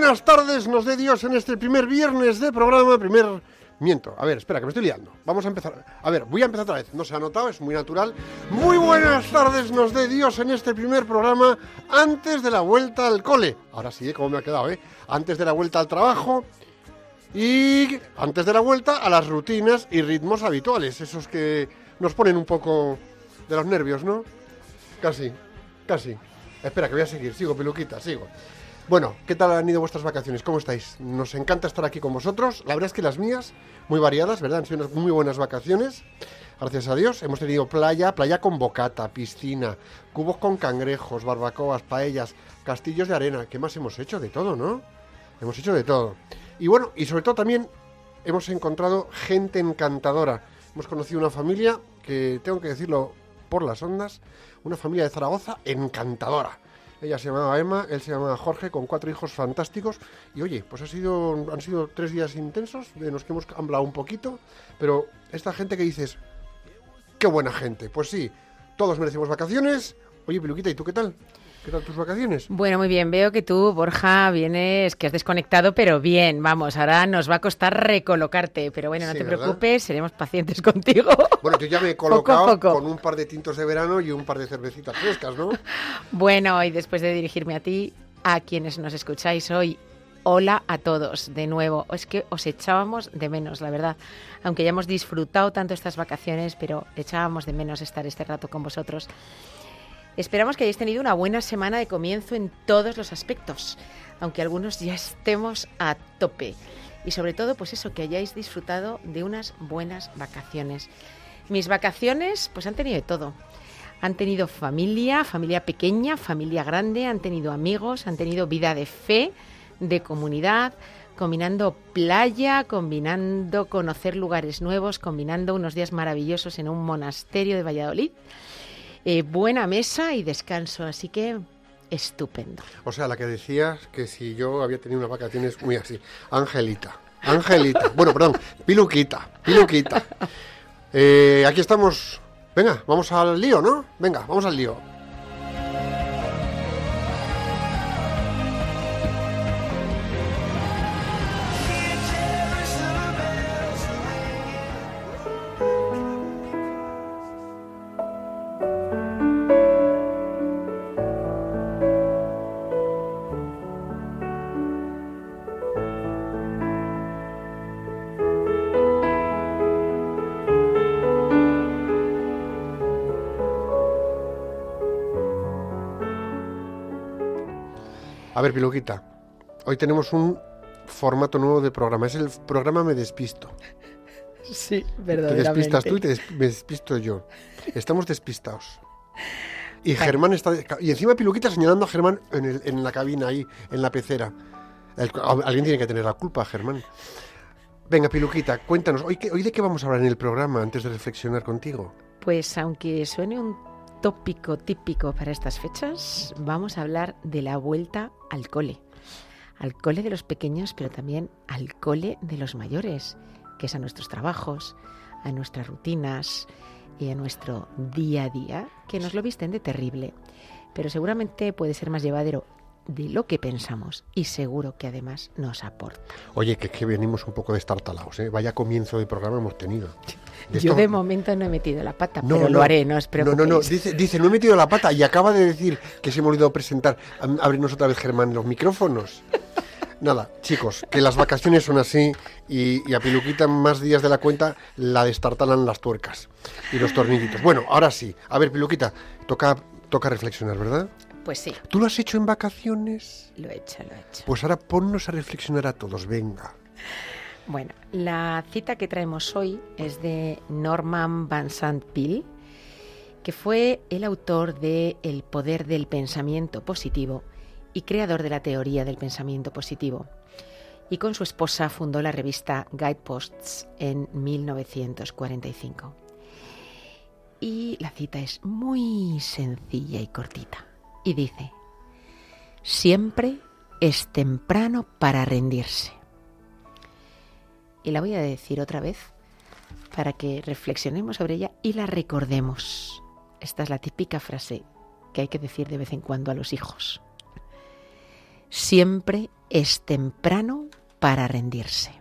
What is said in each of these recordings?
buenas tardes, nos dé Dios en este primer viernes de programa, primer... Miento, a ver, espera, que me estoy liando. Vamos a empezar. A ver, voy a empezar otra vez. No se ha notado, es muy natural. Muy buenas tardes, nos dé Dios en este primer programa antes de la vuelta al cole. Ahora sí, ¿eh? ¿cómo me ha quedado, eh? Antes de la vuelta al trabajo y antes de la vuelta a las rutinas y ritmos habituales, esos que nos ponen un poco de los nervios, ¿no? Casi, casi. Espera, que voy a seguir, sigo, peluquita, sigo. Bueno, ¿qué tal han ido vuestras vacaciones? ¿Cómo estáis? Nos encanta estar aquí con vosotros. La verdad es que las mías, muy variadas, ¿verdad? Han sido unas muy buenas vacaciones. Gracias a Dios. Hemos tenido playa, playa con bocata, piscina, cubos con cangrejos, barbacoas, paellas, castillos de arena. ¿Qué más hemos hecho? De todo, ¿no? Hemos hecho de todo. Y bueno, y sobre todo también hemos encontrado gente encantadora. Hemos conocido una familia que, tengo que decirlo por las ondas, una familia de Zaragoza encantadora. Ella se llamaba Emma, él se llamaba Jorge, con cuatro hijos fantásticos. Y oye, pues ha sido, han sido tres días intensos, de los que hemos hablado un poquito. Pero esta gente que dices, qué buena gente. Pues sí, todos merecemos vacaciones. Oye, Peluquita, ¿y tú qué tal? ¿Qué tal tus vacaciones? Bueno, muy bien. Veo que tú, Borja, vienes, que has desconectado, pero bien. Vamos, ahora nos va a costar recolocarte. Pero bueno, no Sí, te ¿verdad? preocupes, seremos pacientes contigo. Bueno, yo ya me he Poco colocado poco. con un par de tintos de verano y un par de cervecitas frescas, ¿no? Bueno, y después de dirigirme a ti, a quienes nos escucháis hoy, hola a todos de nuevo. Es que os echábamos de menos, la verdad. Aunque ya hemos disfrutado tanto estas vacaciones, pero echábamos de menos estar este rato con vosotros. Esperamos que hayáis tenido una buena semana de comienzo en todos los aspectos, aunque algunos ya estemos a tope. Y sobre todo, pues eso, que hayáis disfrutado de unas buenas vacaciones. Mis vacaciones, pues han tenido de todo. Han tenido familia, familia pequeña, familia grande, han tenido amigos, han tenido vida de fe, de comunidad, combinando playa, combinando conocer lugares nuevos, combinando unos días maravillosos en un monasterio de Valladolid. Eh, buena mesa y descanso, así que estupendo. O sea, la que decías que si yo había tenido unas vacaciones muy así. Angelita. Angelita. Bueno, perdón. Piluquita. Piluquita. Eh, aquí estamos. Venga, vamos al lío, ¿no? Venga, vamos al lío. Ver, Piluquita. Hoy tenemos un formato nuevo de programa. Es el programa Me Despisto. Sí, Te despistas tú y te des- me despisto yo. Estamos despistados. Y Germán está... Y encima Piluquita señalando a Germán en, el- en la cabina ahí, en la pecera. El- alguien tiene que tener la culpa, Germán. Venga, Piluquita, cuéntanos. ¿hoy, qué- ¿Hoy de qué vamos a hablar en el programa antes de reflexionar contigo? Pues aunque suene un tópico típico para estas fechas, vamos a hablar de la vuelta al cole. Al cole de los pequeños, pero también al cole de los mayores, que es a nuestros trabajos, a nuestras rutinas, y a nuestro día a día que nos lo visten de terrible, pero seguramente puede ser más llevadero de lo que pensamos y seguro que además nos aporta. Oye, que es que venimos un poco destartalados, ¿eh? Vaya comienzo de programa hemos tenido. De Yo esto- de momento no he metido la pata, No, pero no. lo haré, no os No, preocupéis. no, no, dice, dice, no he metido la pata y acaba de decir que se me ha olvidado presentar. Abrirnos otra vez, Germán, los micrófonos. Nada, chicos, que las vacaciones son así y, y a Piluquita más días de la cuenta la destartalan las tuercas y los tornillitos. Bueno, ahora sí. A ver, Piluquita, toca, toca reflexionar, ¿verdad? Pues sí, ¿Tú lo has hecho en vacaciones? lo he hecho, lo he hecho. Pues ahora ponnos a reflexionar a todos, venga. Bueno, la cita que traemos hoy es de Norman Van Sant Peale, que fue el autor de El poder del pensamiento positivo y creador de la teoría del pensamiento positivo. Y con su esposa fundó la revista Guideposts en 1945. Y la cita es muy sencilla y cortita. Y dice, siempre es temprano para rendirse. Y la voy a decir otra vez para que reflexionemos sobre ella y la recordemos. Esta es la típica frase que hay que decir de vez en cuando a los hijos. Siempre es temprano para rendirse.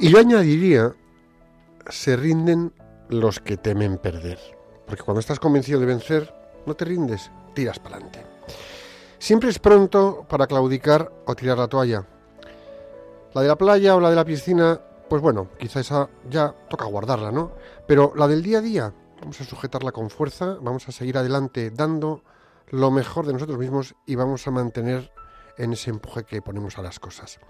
Y yo añadiría, se rinden los que temen perder. Porque cuando estás convencido de vencer, no te rindes, tiras para adelante. Siempre es pronto para claudicar o tirar la toalla. La de la playa o la de la piscina, pues bueno, quizá esa ya toca guardarla, ¿no? Pero la del día a día, vamos a sujetarla con fuerza, vamos a seguir adelante dando lo mejor de nosotros mismos y vamos a mantener en ese empuje que ponemos a las cosas.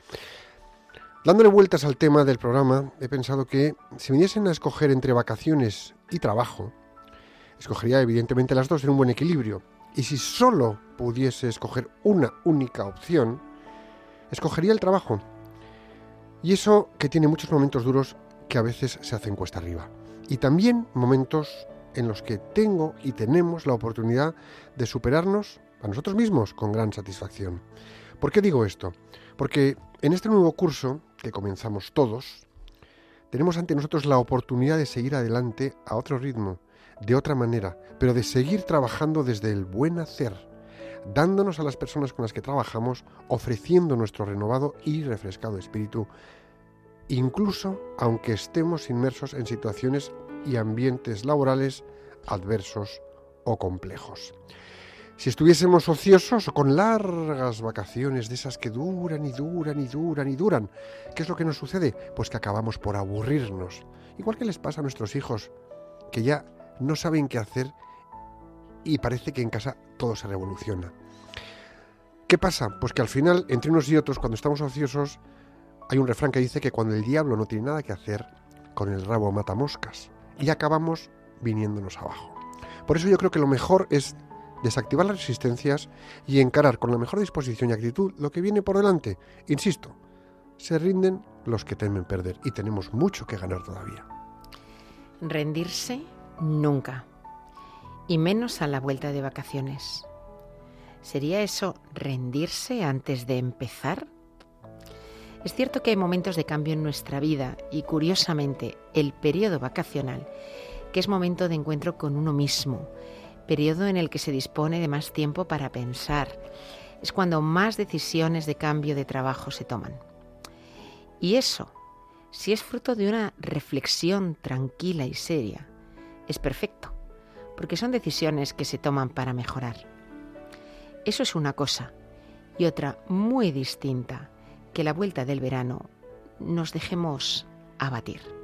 Dándole vueltas al tema del programa, he pensado que si viniesen a escoger entre vacaciones y trabajo, escogería evidentemente las dos en un buen equilibrio. Y si solo pudiese escoger una única opción, escogería el trabajo. Y eso que tiene muchos momentos duros que a veces se hacen cuesta arriba. Y también momentos en los que tengo y tenemos la oportunidad de superarnos a nosotros mismos con gran satisfacción. ¿Por qué digo esto? Porque en este nuevo curso que comenzamos todos, tenemos ante nosotros la oportunidad de seguir adelante a otro ritmo, de otra manera, pero de seguir trabajando desde el buen hacer, dándonos a las personas con las que trabajamos, ofreciendo nuestro renovado y refrescado espíritu, incluso aunque estemos inmersos en situaciones y ambientes laborales adversos o complejos. Si estuviésemos ociosos o con largas vacaciones de esas que duran y duran y duran y duran, ¿qué es lo que nos sucede? Pues que acabamos por aburrirnos. Igual que les pasa a nuestros hijos, que ya no saben qué hacer y parece que en casa todo se revoluciona. ¿Qué pasa? Pues que al final, entre unos y otros, cuando estamos ociosos, hay un refrán que dice que cuando el diablo no tiene nada que hacer, con el rabo mata moscas. Y acabamos viniéndonos abajo. Por eso yo creo que lo mejor es desactivar las resistencias y encarar con la mejor disposición y actitud lo que viene por delante. Insisto, se rinden los que temen perder y tenemos mucho que ganar todavía. Rendirse nunca. Y menos a la vuelta de vacaciones. ¿Sería eso rendirse antes de empezar? Es cierto que hay momentos de cambio en nuestra vida y curiosamente el periodo vacacional, que es momento de encuentro con uno mismo, periodo en el que se dispone de más tiempo para pensar, es cuando más decisiones de cambio de trabajo se toman. Y eso, si es fruto de una reflexión tranquila y seria, es perfecto, porque son decisiones que se toman para mejorar. Eso es una cosa, y otra muy distinta, que la vuelta del verano nos dejemos abatir.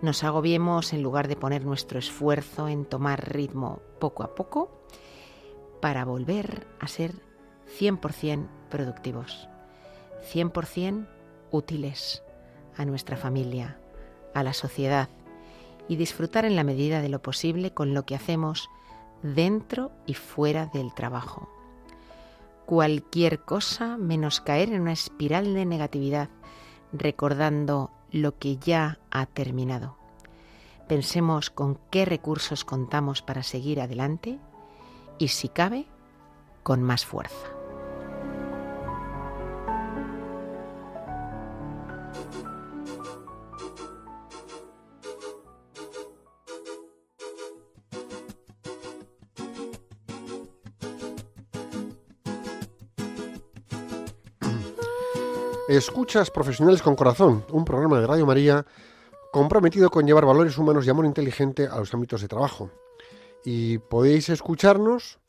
Nos agobiemos en lugar de poner nuestro esfuerzo en tomar ritmo poco a poco para volver a ser 100% productivos, 100% útiles a nuestra familia, a la sociedad y disfrutar en la medida de lo posible con lo que hacemos dentro y fuera del trabajo. Cualquier cosa menos caer en una espiral de negatividad recordando lo que ya ha terminado. Pensemos con qué recursos contamos para seguir adelante y si cabe, con más fuerza. Escuchas Profesionales con Corazón, un programa de Radio María comprometido con llevar valores humanos y amor inteligente a los ámbitos de trabajo. Y podéis escucharnos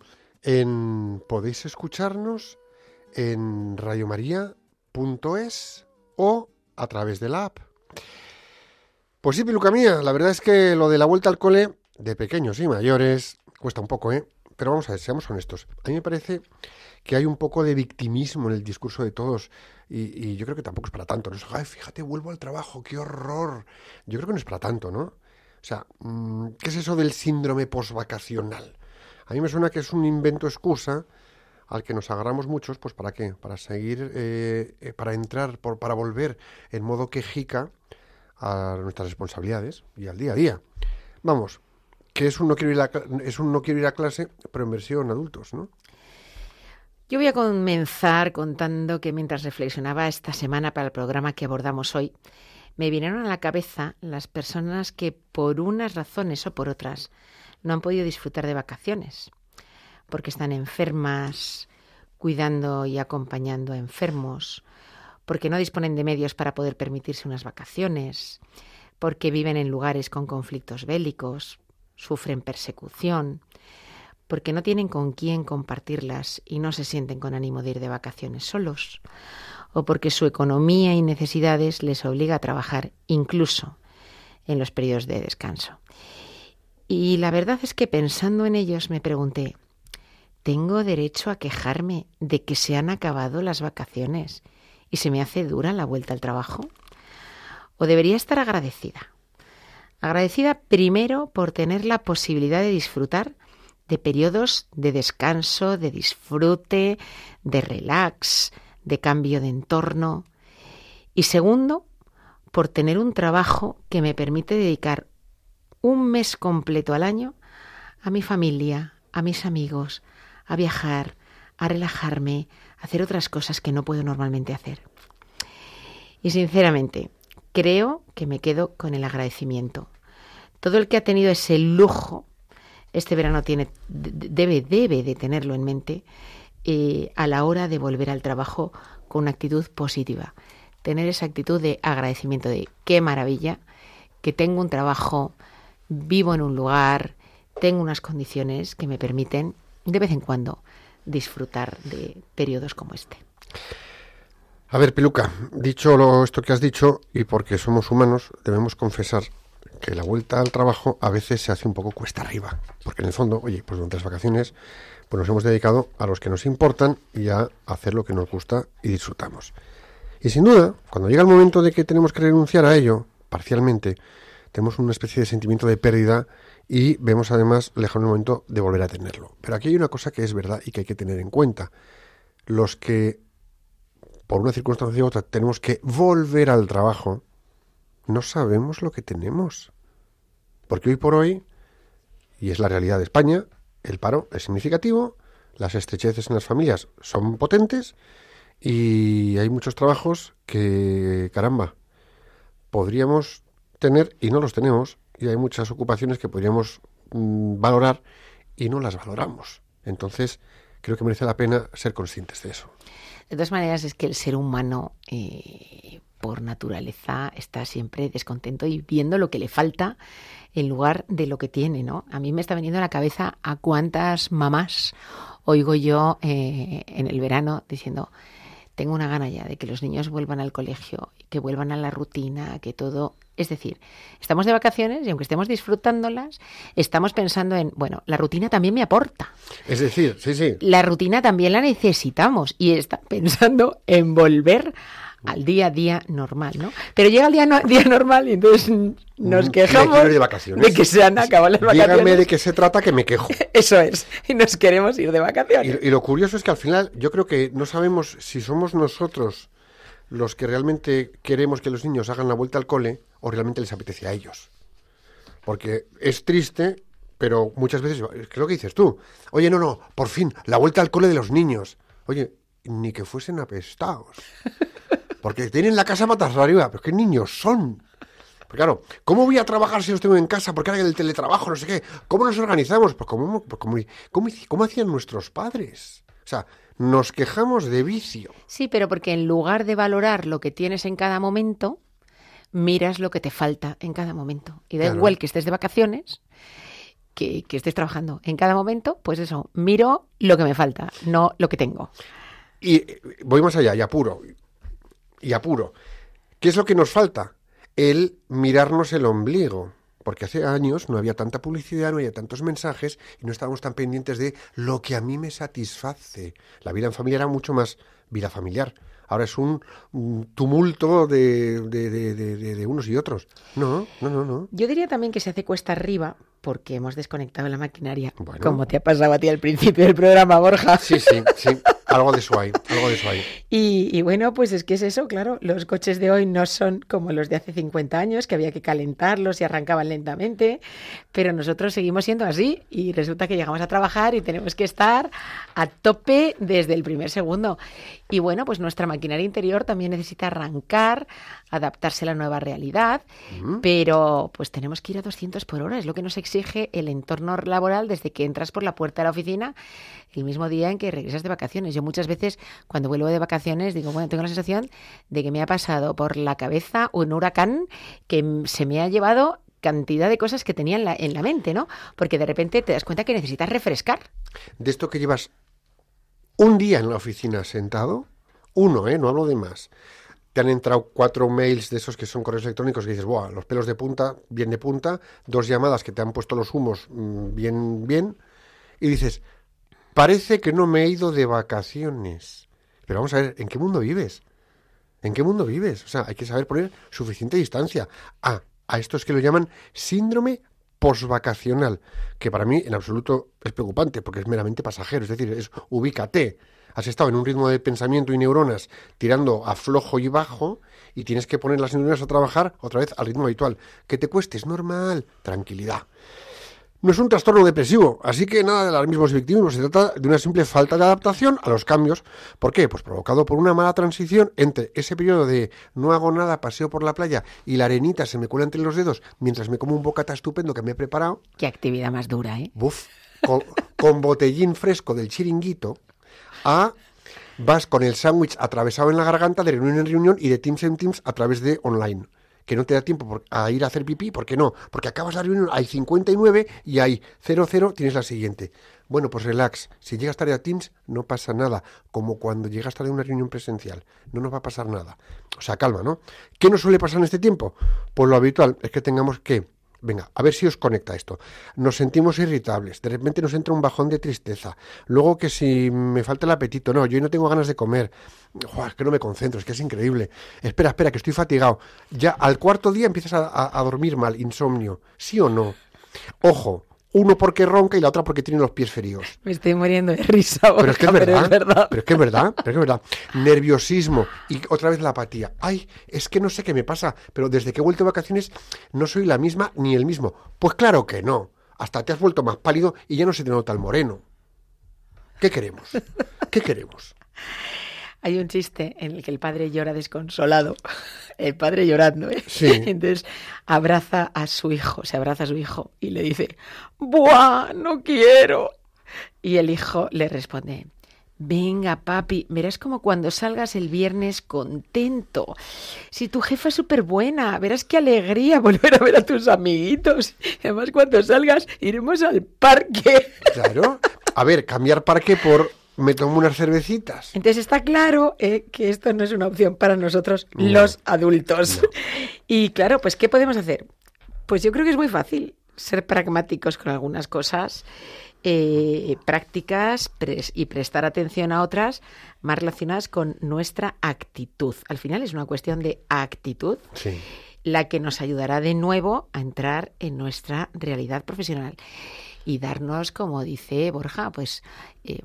en podéis escucharnos en radiomaria.es o a través de la app. Pues sí, piluca mía, la verdad es que lo de la vuelta al cole de pequeños y mayores cuesta un poco, ¿eh? Pero vamos a ver, seamos honestos. A mí me parece que hay un poco de victimismo en el discurso de todos y, y yo creo que tampoco es para tanto. ¿no? Es, Ay, fíjate, vuelvo al trabajo, qué horror. Yo creo que no es para tanto, ¿no? O sea, mm, ¿qué es eso del síndrome posvacacional? A mí me suena que es un invento excusa al que nos agarramos muchos, pues ¿para qué? Para seguir, eh, eh, para entrar, por, para volver en modo quejica a nuestras responsabilidades y al día a día. Vamos, que es un no quiero ir a, es un no quiero ir a clase, pero en versión adultos, ¿no? Yo voy a comenzar contando que mientras reflexionaba esta semana para el programa que abordamos hoy, me vinieron a la cabeza las personas que por unas razones o por otras no han podido disfrutar de vacaciones, porque están enfermas, cuidando y acompañando a enfermos, porque no disponen de medios para poder permitirse unas vacaciones, porque viven en lugares con conflictos bélicos, sufren persecución, porque no tienen con quién compartirlas y no se sienten con ánimo de ir de vacaciones solos, o porque su economía y necesidades les obliga a trabajar incluso en los periodos de descanso. Y la verdad es que pensando en ellos me pregunté, ¿tengo derecho a quejarme de que se han acabado las vacaciones y se me hace dura la vuelta al trabajo? ¿O debería estar agradecida? Agradecida primero por tener la posibilidad de disfrutar de periodos de descanso, de disfrute, de relax, de cambio de entorno. Y segundo, por tener un trabajo que me permite dedicar un mes completo al año a mi familia, a mis amigos, a viajar, a relajarme, a hacer otras cosas que no puedo normalmente hacer. Y sinceramente, creo que me quedo con el agradecimiento. Todo el que ha tenido ese lujo, este verano tiene, debe, debe de tenerlo en mente eh, a la hora de volver al trabajo con una actitud positiva. Tener esa actitud de agradecimiento de qué maravilla, que tengo un trabajo, vivo en un lugar, tengo unas condiciones que me permiten de vez en cuando disfrutar de periodos como este. A ver, Piluca, dicho lo, esto que has dicho, y porque somos humanos, debemos confesar que la vuelta al trabajo a veces se hace un poco cuesta arriba. Porque en el fondo, oye, pues durante las vacaciones pues nos hemos dedicado a los que nos importan y a hacer lo que nos gusta y disfrutamos. Y sin duda, cuando llega el momento de que tenemos que renunciar a ello, parcialmente, tenemos una especie de sentimiento de pérdida y vemos además lejano el momento de volver a tenerlo. Pero aquí hay una cosa que es verdad y que hay que tener en cuenta. Los que por una circunstancia u otra tenemos que volver al trabajo, no sabemos lo que tenemos. Porque hoy por hoy, y es la realidad de España, el paro es significativo, las estrecheces en las familias son potentes y hay muchos trabajos que, caramba, podríamos tener y no los tenemos, y hay muchas ocupaciones que podríamos mm, valorar y no las valoramos. Entonces, creo que merece la pena ser conscientes de eso. De todas maneras, es que el ser humano, eh, por naturaleza, está siempre descontento y viendo lo que le falta en lugar de lo que tiene, ¿no? A mí me está viniendo a la cabeza a cuántas mamás oigo yo eh, en el verano diciendo, tengo una gana ya de que los niños vuelvan al colegio, que vuelvan a la rutina, que todo... Es decir, estamos de vacaciones y aunque estemos disfrutándolas, estamos pensando en, bueno, la rutina también me aporta. Es decir, sí, sí. La rutina también la necesitamos y está pensando en volver al día a día normal, ¿no? Pero llega el día, no- día normal y entonces mm, nos Me quejamos de vacaciones. de que se han acabado las vacaciones. Dígame de qué se trata que me quejo. Eso es, y nos queremos ir de vacaciones. Y, y lo curioso es que al final yo creo que no sabemos si somos nosotros los que realmente queremos que los niños hagan la vuelta al cole o realmente les apetece a ellos. Porque es triste, pero muchas veces, es que lo que dices tú, oye, no, no, por fin, la vuelta al cole de los niños. Oye, ni que fuesen apestados. Porque tienen la casa patas arriba, pero ¿qué niños son? Pues claro, ¿cómo voy a trabajar si los tengo en casa? Porque ahora hay el teletrabajo, no sé qué. ¿Cómo nos organizamos? Pues como, pues como, como, como hacían nuestros padres. O sea, nos quejamos de vicio. Sí, pero porque en lugar de valorar lo que tienes en cada momento, miras lo que te falta en cada momento. Y da Claro. igual que estés de vacaciones, que, que estés trabajando. En cada momento, pues eso, miro lo que me falta, no lo que tengo. Y eh, voy más allá, y apuro. Y apuro. ¿Qué es lo que nos falta? El mirarnos el ombligo. Porque hace años no había tanta publicidad, no había tantos mensajes y no estábamos tan pendientes de lo que a mí me satisface. La vida en familia era mucho más vida familiar. Ahora es un, un tumulto de, de- de- de- unos y otros. No, no, no, no. Yo diría también que se hace cuesta arriba porque hemos desconectado la maquinaria, Bueno. como te ha pasado a ti al principio del programa, Borja. Sí, sí, sí. Algo de eso hay, algo de eso hay. Y, y bueno, pues es que es eso, claro, los coches de hoy no son como los de hace 50 años, que había que calentarlos y arrancaban lentamente, pero nosotros seguimos siendo así y resulta que llegamos a trabajar y tenemos que estar a tope desde el primer segundo. Y bueno, pues nuestra maquinaria interior también necesita arrancar, adaptarse a la nueva realidad, pero pues tenemos que ir a 200 por hora, es lo que nos exige el entorno laboral desde que entras por la puerta de la oficina el mismo día en que regresas de vacaciones. Yo muchas veces cuando vuelvo de vacaciones digo, bueno, tengo la sensación de que me ha pasado por la cabeza un huracán que se me ha llevado cantidad de cosas que tenía en la, en la mente, ¿no? Porque de repente te das cuenta que necesitas refrescar. de esto que llevas un día en la oficina sentado, uno, ¿eh? No hablo de más. Te han entrado cuatro mails de esos que son correos electrónicos que dices, Buah, los pelos de punta, bien de punta, dos llamadas que te han puesto los humos mm, bien, bien, y dices, parece que no me he ido de vacaciones. Pero vamos a ver, ¿en qué mundo vives? ¿En qué mundo vives? O sea, hay que saber poner suficiente distancia. Ah, a estos que lo llaman síndrome posvacacional, que para mí en absoluto es preocupante, porque es meramente pasajero, es decir, es ubícate. Has estado en un ritmo de pensamiento y neuronas tirando a flojo y bajo y tienes que poner las neuronas a trabajar otra vez al ritmo habitual. Que te cueste, es normal. Tranquilidad. No es un trastorno depresivo, así que nada de alarmismos y victimismo, se trata de una simple falta de adaptación a los cambios. ¿Por qué? Pues provocado por una mala transición entre ese periodo de no hago nada, paseo por la playa y la arenita se me cuela entre los dedos mientras me como un bocata estupendo que me he preparado, Qué actividad más dura, ¿eh? buf, con, con botellín fresco del chiringuito, a vas con el sándwich atravesado en la garganta de reunión en reunión y de Teams en Teams a través de online. Que no te da tiempo a ir a hacer pipí, ¿por qué no? Porque acabas la reunión, hay 59 y hay 00, tienes la siguiente. Bueno, pues relax. Si llegas tarde a Teams, no pasa nada. Como cuando llegas tarde a una reunión presencial. No nos va a pasar nada. O sea, calma, ¿no? ¿Qué nos suele pasar en este tiempo? Pues lo habitual es que tengamos que Venga, a ver si os conecta esto. Nos sentimos irritables, de repente nos entra un bajón de tristeza. Luego que si me falta el apetito, no, yo no tengo ganas de comer. Es que no me concentro, es que es increíble. Espera, espera, que estoy fatigado. Ya al cuarto día empiezas a dormir mal, insomnio. ¿Sí o no? Ojo, uno porque ronca y la otra porque tiene los pies feridos. Me estoy muriendo de risa. Pero es que es verdad, es verdad. Pero es que es verdad, pero es que es verdad. Nerviosismo y otra vez la apatía. Ay, es que no sé qué me pasa, pero desde que he vuelto de vacaciones no soy la misma ni el mismo. Pues claro que no. Hasta te has vuelto más pálido y ya no se te nota el moreno. ¿Qué queremos? ¿Qué queremos? Hay un chiste en el que el padre llora desconsolado. El padre llorando, ¿eh? Sí. Entonces abraza a su hijo, se abraza a su hijo y le dice, ¡Buah! No quiero. Y el hijo le responde, Venga, papi, verás como cuando salgas el viernes contento. Si tu jefa es súper buena, verás qué alegría volver a ver a tus amiguitos. Y además, cuando salgas, iremos al parque. Claro. A ver, cambiar parque por me tomo unas cervecitas. Entonces está claro eh, que esto no es una opción para nosotros los adultos. Y claro, pues ¿qué podemos hacer? Pues yo creo que es muy fácil ser pragmáticos con algunas cosas, eh, prácticas pres- y prestar atención a otras más relacionadas con nuestra actitud. Al final es una cuestión de actitud Sí. la que nos ayudará de nuevo a entrar en nuestra realidad profesional y darnos, como dice Borja, pues eh,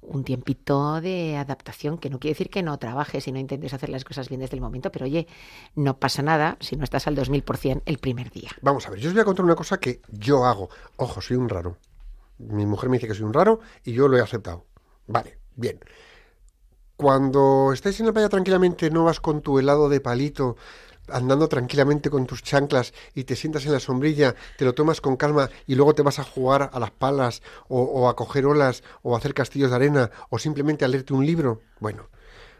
un tiempito de adaptación, que no quiere decir que no trabajes y no intentes hacer las cosas bien desde el momento, pero oye, no pasa nada si no estás al 2000% el primer día. Vamos a ver, yo os voy a contar una cosa que yo hago. Ojo, soy un raro. Mi mujer me dice que soy un raro y yo lo he aceptado. Vale, bien. Cuando estáis en la playa tranquilamente, no vas con tu helado de palito andando tranquilamente con tus chanclas y te sientas en la sombrilla, te lo tomas con calma y luego te vas a jugar a las palas o, o a coger olas o a hacer castillos de arena o simplemente a leerte un libro. Bueno,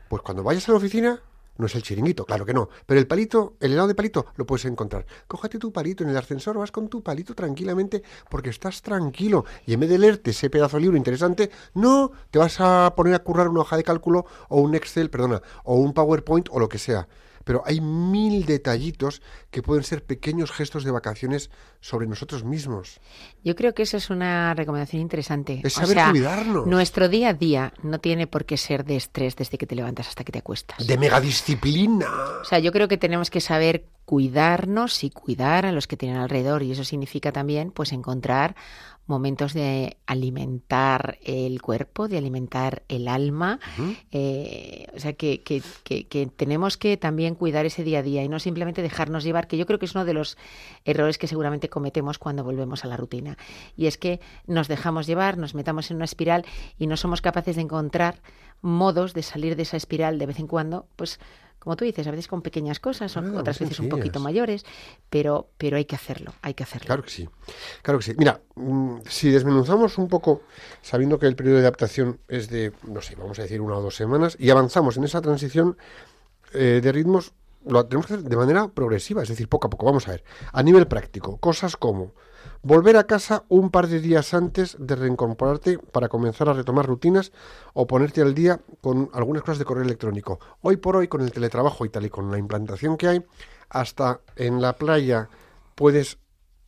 pues cuando vayas a la oficina, no es el chiringuito, claro que no, pero el palito, el helado de palito, lo puedes encontrar. Cógete tu palito en el ascensor, vas con tu palito tranquilamente porque estás tranquilo y en vez de leerte ese pedazo de libro interesante, no, te vas a poner a currar una hoja de cálculo o un Excel, perdona, o un PowerPoint o lo que sea. Pero hay mil detallitos que pueden ser pequeños gestos de vacaciones sobre nosotros mismos. Yo creo que esa es una recomendación interesante. Es O saber sea, cuidarnos. Nuestro día a día no tiene por qué ser de estrés desde que te levantas hasta que te acuestas. De megadisciplina. O sea, yo creo que tenemos que saber cuidarnos y cuidar a los que tienen alrededor y eso significa también pues encontrar momentos de alimentar el cuerpo, de alimentar el alma. eh, o sea, que, que- que- que tenemos que también cuidar ese día a día y no simplemente dejarnos llevar, que yo creo que es uno de los errores que seguramente cometemos cuando volvemos a la rutina. Y es que nos dejamos llevar, nos metamos en una espiral y no somos capaces de encontrar modos de salir de esa espiral de vez en cuando, pues como tú dices, a veces con pequeñas cosas, otras veces un poquito mayores, pero, pero hay que hacerlo, hay que hacerlo. Claro que sí, claro que sí. Mira, mm, si desmenuzamos un poco, sabiendo que el periodo de adaptación es de, no sé, vamos a decir una o dos semanas, y avanzamos en esa transición eh, de ritmos, lo tenemos que hacer de manera progresiva, es decir, poco a poco. Vamos a ver, a nivel práctico, cosas como volver a casa un par de días antes de reincorporarte para comenzar a retomar rutinas o ponerte al día con algunas cosas de correo electrónico. Hoy por hoy, con el teletrabajo y tal y con la implantación que hay, hasta en la playa puedes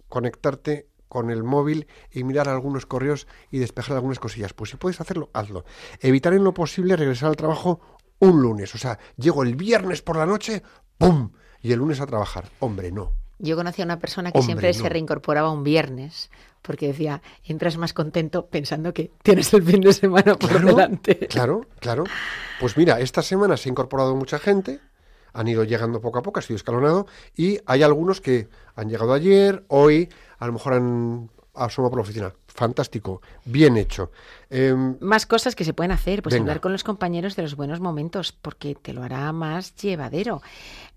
conectarte con el móvil y mirar algunos correos y despejar algunas cosillas. Pues si puedes hacerlo, hazlo. Evitar en lo posible regresar al trabajo un lunes. O sea, llego el viernes por la noche, ¡pum! Y el lunes a trabajar. Hombre, no. Yo conocí a una persona que Hombre, siempre no. se reincorporaba un viernes, porque decía, entras más contento pensando que tienes el fin de semana por Claro, delante. Claro, claro. Pues mira, esta semana se ha incorporado mucha gente, han ido llegando poco a poco, ha sido escalonado, y hay algunos que han llegado ayer, hoy, a lo mejor han asomado por la oficina. Fantástico, bien hecho. Em, Más cosas que se pueden hacer, pues Venga. hablar con los compañeros de los buenos momentos, porque te lo hará más llevadero.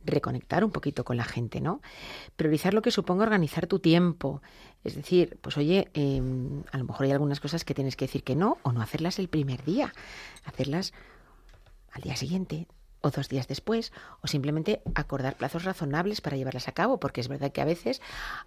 Reconectar un poquito con la gente, ¿no? Priorizar lo que suponga organizar tu tiempo. Es decir, pues oye, eh, a lo mejor hay algunas cosas que tienes que decir que no, o no hacerlas el primer día. Hacerlas al día siguiente o dos días después, o simplemente acordar plazos razonables para llevarlas a cabo, porque es verdad que a veces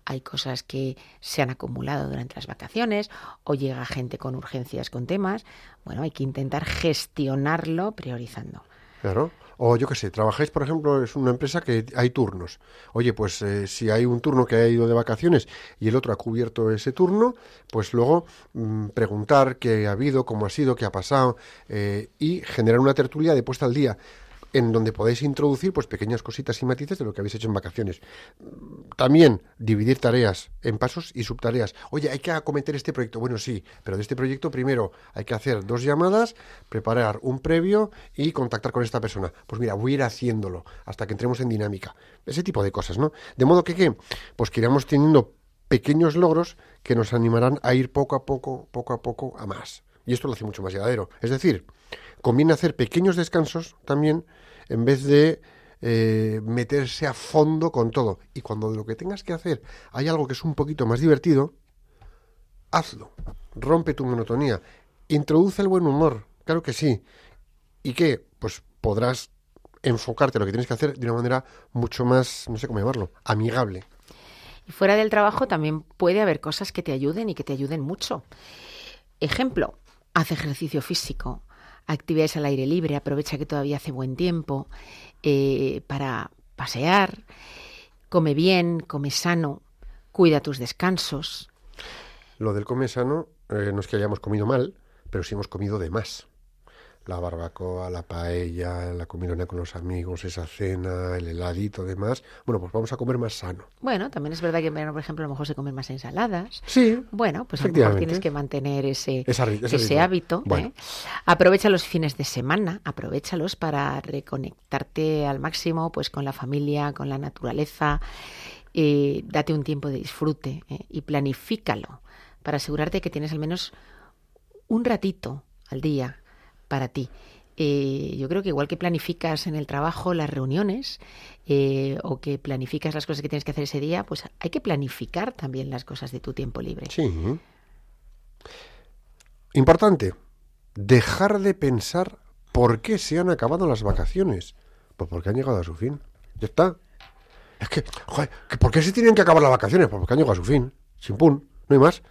hay cosas que se han acumulado durante las vacaciones o llega gente con urgencias con temas. Bueno, hay que intentar gestionarlo priorizando. Claro. O yo qué sé, trabajáis, por ejemplo, es una empresa que hay turnos. Oye, pues eh, si hay un turno que ha ido de vacaciones y el otro ha cubierto ese turno, pues luego mm, preguntar qué ha habido, cómo ha sido, qué ha pasado eh, y generar una tertulia de puesta al día en donde podéis introducir pues pequeñas cositas y matices de lo que habéis hecho en vacaciones. También dividir tareas en pasos y subtareas. Oye, hay que acometer este proyecto. Bueno, sí, pero de este proyecto primero hay que hacer dos llamadas, preparar un previo y contactar con esta persona. Pues mira, voy a ir haciéndolo hasta que entremos en dinámica. Ese tipo de cosas, ¿no? De modo que, ¿qué? Pues que iremos teniendo pequeños logros que nos animarán a ir poco a poco, poco a poco a más. Y esto lo hace mucho más llevadero. Es decir, conviene hacer pequeños descansos también en vez de eh, meterse a fondo con todo. Y cuando de lo que tengas que hacer hay algo que es un poquito más divertido, hazlo. Rompe tu monotonía. Introduce el buen humor. Claro que sí. ¿Y qué? Pues podrás enfocarte a lo que tienes que hacer de una manera mucho más, no sé cómo llamarlo, amigable. Y fuera del trabajo también puede haber cosas que te ayuden y que te ayuden mucho. Ejemplo, haz ejercicio físico, actividades al aire libre, aprovecha que todavía hace buen tiempo eh, para pasear, come bien, come sano, cuida tus descansos. Lo del come sano eh, no es que hayamos comido mal, pero sí hemos comido de más. La barbacoa, la paella, la comilona con los amigos, esa cena, el heladito, demás. Bueno, pues vamos a comer más sano. Bueno, también es verdad que en verano, por ejemplo, a lo mejor se comen más ensaladas. Sí. Bueno, pues a lo mejor tienes que mantener ese, Esa ese hábito. Bueno. ¿eh? Aprovecha los fines de semana, aprovechalos para reconectarte al máximo pues con la familia, con la naturaleza. eh, date un tiempo de disfrute ¿eh? y planifícalo para asegurarte que tienes al menos un ratito al día para ti. eh, yo creo que igual que planificas en el trabajo las reuniones eh, o que planificas las cosas que tienes que hacer ese día, pues hay que planificar también las cosas de tu tiempo libre. Sí. Importante, dejar de pensar por qué se han acabado las vacaciones. Pues porque han llegado a su fin. Ya está. Es que, joder, ¿por qué se tienen que acabar las vacaciones? Pues porque han llegado a su fin. Sin pun, no hay más.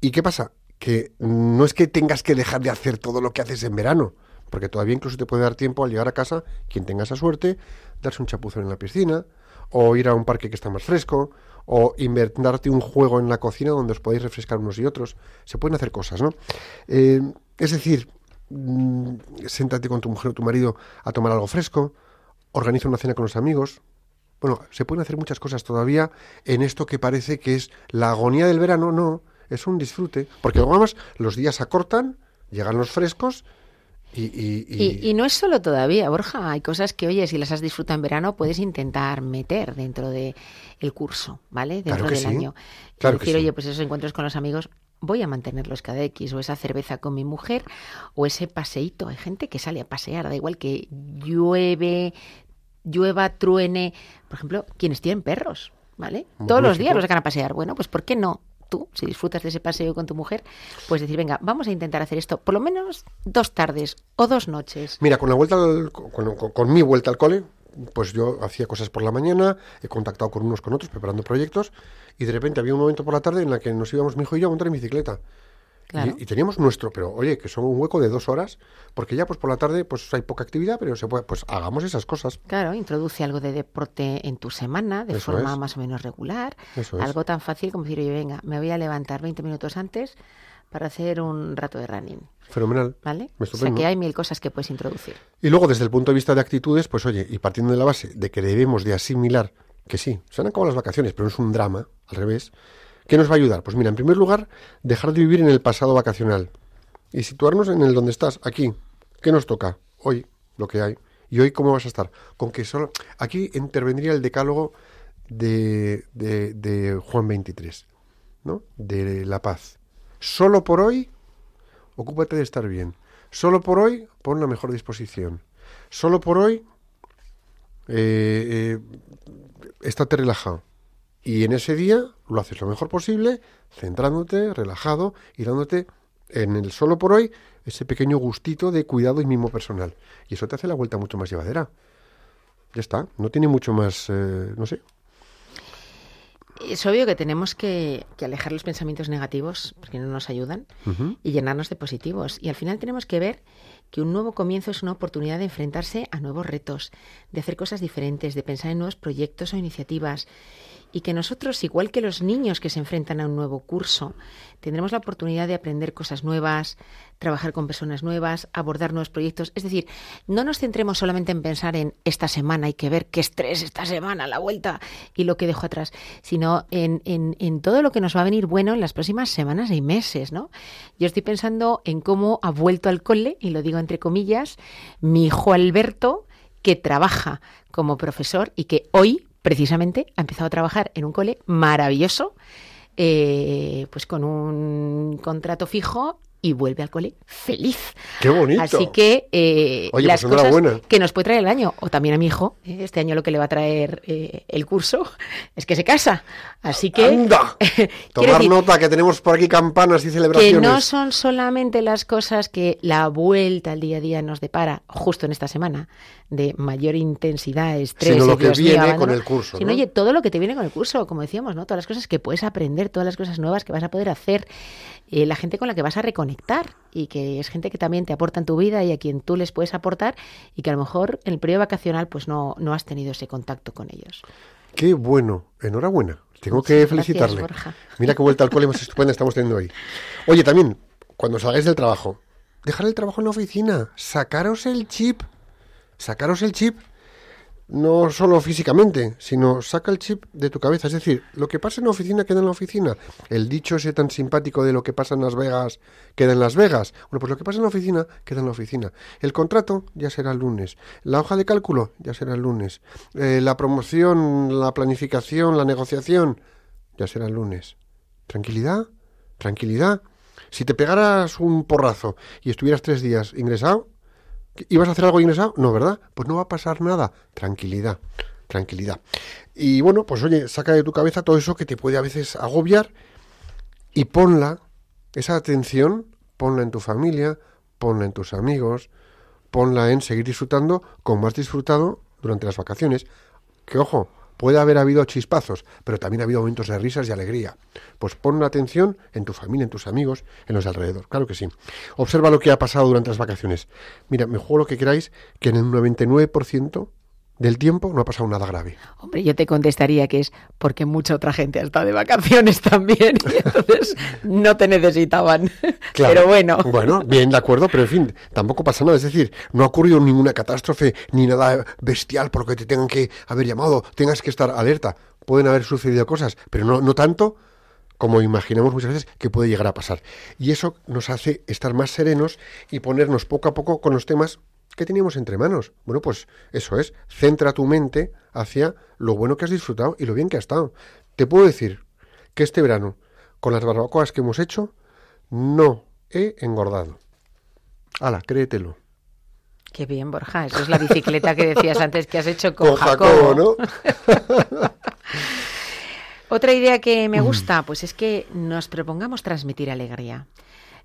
¿Y qué pasa? Que no es que tengas que dejar de hacer todo lo que haces en verano, porque todavía incluso te puede dar tiempo al llegar a casa, quien tenga esa suerte, darse un chapuzón en la piscina, o ir a un parque que está más fresco, o inventarte un juego en la cocina donde os podéis refrescar unos y otros. Se pueden hacer cosas, ¿no? Eh, es decir, mm, siéntate con tu mujer o tu marido a tomar algo fresco, organiza una cena con los amigos. Bueno, se pueden hacer muchas cosas todavía en esto que parece que es la agonía del verano, no, es un disfrute, porque además los días acortan, llegan los frescos y... y- y- Y, no es solo todavía, Borja. Hay cosas que, oye, si las has disfrutado en verano, puedes intentar meter dentro de el curso, ¿vale? Dentro Claro que del sí. año. Claro que decir, sí. oye, pues esos encuentros con los amigos, voy a mantenerlos cada X, o esa cerveza con mi mujer, o ese paseíto. Hay gente que sale a pasear, da igual que llueve, llueva, truene. Por ejemplo, quienes tienen perros, ¿vale? Muy Todos los días los sacan a pasear. Bueno, pues ¿por qué no? Tú, si disfrutas de ese paseo con tu mujer, pues decir, venga, vamos a intentar hacer esto por lo menos dos tardes o dos noches. Mira, con la vuelta al- con, con- mi vuelta al cole, pues yo hacía cosas por la mañana, he contactado con unos con otros preparando proyectos y de repente había un momento por la tarde en la que nos íbamos mi hijo y yo a montar en bicicleta. Claro. Y, y teníamos nuestro, pero oye, que son un hueco de dos horas, porque ya pues por la tarde pues hay poca actividad, pero se puede, pues hagamos esas cosas. Claro, introduce algo de deporte en tu semana de Eso forma es. más o menos regular. Eso es. Algo tan fácil como decir, oye, venga, me voy a levantar 20 minutos antes para hacer un rato de running, Fenomenal. ¿vale? O sea que hay mil cosas que puedes introducir. Y luego, desde el punto de vista de actitudes, pues oye, y partiendo de la base de que debemos de asimilar que sí, se han acabado las vacaciones, pero no es un drama, al revés, ¿qué nos va a ayudar? Pues mira, en primer lugar, dejar de vivir en el pasado vacacional y situarnos en el donde estás, aquí. ¿Qué nos toca? Hoy, lo que hay. ¿Y hoy cómo vas a estar? Con que. Aquí intervendría el decálogo de, de, de Juan 23, ¿no? De la paz. Solo por hoy ocúpate de estar bien. Solo por hoy, pon la mejor disposición. Solo por hoy, eh, eh, estate relajado. Y en ese día lo haces lo mejor posible, centrándote, relajado y dándote en el solo por hoy ese pequeño gustito de cuidado y mimo personal. Y eso te hace la vuelta mucho más llevadera. Ya está, no tiene mucho más, eh, no sé. Es obvio que tenemos que, que alejar los pensamientos negativos porque no nos ayudan y llenarnos de positivos. Y al final tenemos que ver que un nuevo comienzo es una oportunidad de enfrentarse a nuevos retos, de hacer cosas diferentes, de pensar en nuevos proyectos o iniciativas. Y que nosotros, igual que los niños que se enfrentan a un nuevo curso, tendremos la oportunidad de aprender cosas nuevas, trabajar con personas nuevas, abordar nuevos proyectos. Es decir, no nos centremos solamente en pensar en esta semana, hay que ver qué estrés esta semana, la vuelta y lo que dejo atrás, sino en, en- en todo lo que nos va a venir bueno en las próximas semanas y meses, ¿no? Yo estoy pensando en cómo ha vuelto al cole, y lo digo entre comillas, mi hijo Alberto, que trabaja como profesor y que hoy, precisamente, ha empezado a trabajar en un cole maravilloso, eh, pues con un contrato fijo y vuelve al cole feliz. ¡Qué bonito! Así que eh, Oye, las pues cosas enhorabuena. que nos puede traer el año, o también a mi hijo, eh, este año lo que le va a traer eh, el curso es que se casa. Así que ¡Anda! Tomar decir, nota que tenemos por aquí campanas y que celebraciones. no son solamente las cosas que la vuelta al día a día nos depara justo en esta semana de mayor intensidad, estrés, Sino lo que Dios mío, viene abandono, con el curso, Sino, ¿no? oye, todo lo que te viene con el curso, como decíamos, ¿no? Todas las cosas que puedes aprender, todas las cosas nuevas que vas a poder hacer, eh, la gente con la que vas a reconectar y que es gente que también te aporta en tu vida y a quien tú les puedes aportar y que a lo mejor en el periodo vacacional pues no, no has tenido ese contacto con ellos. Qué bueno, enhorabuena. Tengo Muchas que gracias, felicitarle. Borja. Mira qué vuelta al cole más estupenda estamos teniendo hoy. Oye, también, cuando salgáis del trabajo, dejar el trabajo en la oficina, sacaros el chip, sacaros el chip, no solo físicamente, sino saca el chip de tu cabeza. Es decir, lo que pasa en la oficina queda en la oficina. El dicho ese tan simpático de lo que pasa en Las Vegas queda en Las Vegas. Bueno, pues lo que pasa en la oficina queda en la oficina. El contrato ya será el lunes. La hoja de cálculo ya será el lunes. Eh, la promoción, la planificación, la negociación ya será el lunes. Tranquilidad, tranquilidad. Si te pegaras un porrazo y estuvieras tres días ingresado, ¿Ibas a hacer algo ingresado? No, ¿verdad? Pues no va a pasar nada. Tranquilidad, tranquilidad. Y bueno, pues oye, saca de tu cabeza todo eso que te puede a veces agobiar y ponla, esa atención, ponla en tu familia, ponla en tus amigos, ponla en seguir disfrutando como has disfrutado durante las vacaciones. Que ojo, puede haber habido chispazos, pero también ha habido momentos de risas y alegría. Pues pon atención en tu familia, en tus amigos, en los de alrededor. Claro que sí. Observa lo que ha pasado durante las vacaciones. Mira, me juego lo que queráis, que en el 99% del tiempo no ha pasado nada grave. Hombre, yo te contestaría que es porque mucha otra gente ha estado de vacaciones también y entonces no te necesitaban. Claro. Pero bueno. Bueno, bien, de acuerdo, pero en fin, tampoco pasa nada. Es decir, no ha ocurrido ninguna catástrofe ni nada bestial por lo que te tengan que haber llamado, tengas que estar alerta. Pueden haber sucedido cosas, pero no, no tanto como imaginamos muchas veces que puede llegar a pasar. Y eso nos hace estar más serenos y ponernos poco a poco con los temas que teníamos entre manos. Bueno, pues eso es, centra tu mente hacia lo bueno que has disfrutado y lo bien que ha estado. Te puedo decir que este verano, con las barbacoas que hemos hecho, no he engordado. Hala, créetelo. Qué bien, Borja. Eso es la bicicleta que decías antes que has hecho con, Con Jacobo, ¿no? Otra idea que Mm. me gusta, pues es que nos propongamos transmitir alegría.